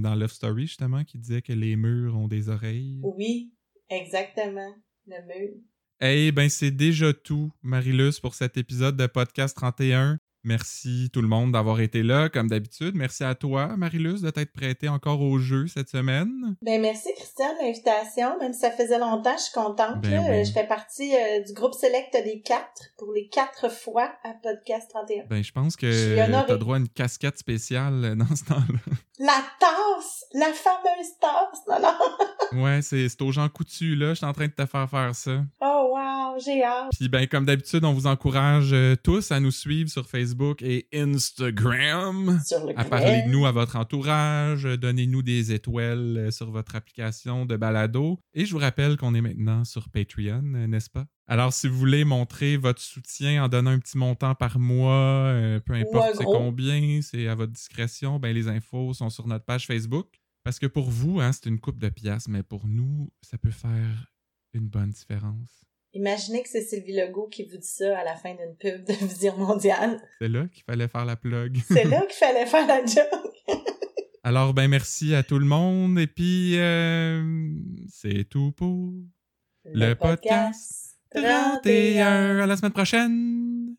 [SPEAKER 1] dans Love Story, justement, qui disait que les murs ont des oreilles?
[SPEAKER 2] Oui, exactement. Le mur.
[SPEAKER 1] Eh ben, c'est déjà tout, Marilus, pour cet épisode de Podcast 31. Merci tout le monde d'avoir été là, comme d'habitude. Merci à toi, Marilus, de t'être prêté encore au jeu cette semaine.
[SPEAKER 2] Ben merci Christian de l'invitation. Même si ça faisait longtemps, je suis contente.
[SPEAKER 1] Ben oui.
[SPEAKER 2] Je fais partie euh, du groupe Select des quatre pour les quatre fois à Podcast 31.
[SPEAKER 1] Ben, je pense que
[SPEAKER 2] honorée.
[SPEAKER 1] t'as droit à une casquette spéciale euh, dans ce temps-là.
[SPEAKER 2] La tasse! La fameuse tasse! Non, non!
[SPEAKER 1] Ouais, c'est c'est aux gens coutus, là. Je suis en train de te faire faire ça.
[SPEAKER 2] Oh wow, j'ai hâte!
[SPEAKER 1] Puis ben comme d'habitude, on vous encourage euh, tous à nous suivre sur Facebook et Instagram.
[SPEAKER 2] Sur le
[SPEAKER 1] À parler de nous à votre entourage, euh, donnez-nous des étoiles euh, sur votre application de balado. Et je vous rappelle qu'on est maintenant sur Patreon, n'est-ce pas? Alors, si vous voulez montrer votre soutien en donnant un petit montant par mois, euh, peu importe c'est combien, c'est à votre discrétion, ben les infos sont sur notre page Facebook. Parce que pour vous, hein, c'est une coupe de pièces, mais pour nous, ça peut faire une bonne différence.
[SPEAKER 2] Imaginez que c'est Sylvie Legault qui vous dit ça à la fin d'une pub de Vision Mondiale.
[SPEAKER 1] C'est là qu'il fallait faire la plug.
[SPEAKER 2] C'est là qu'il fallait faire la joke.
[SPEAKER 1] Alors, ben merci à tout le monde. Et puis, euh, c'est tout pour le podcast 31. À la semaine prochaine.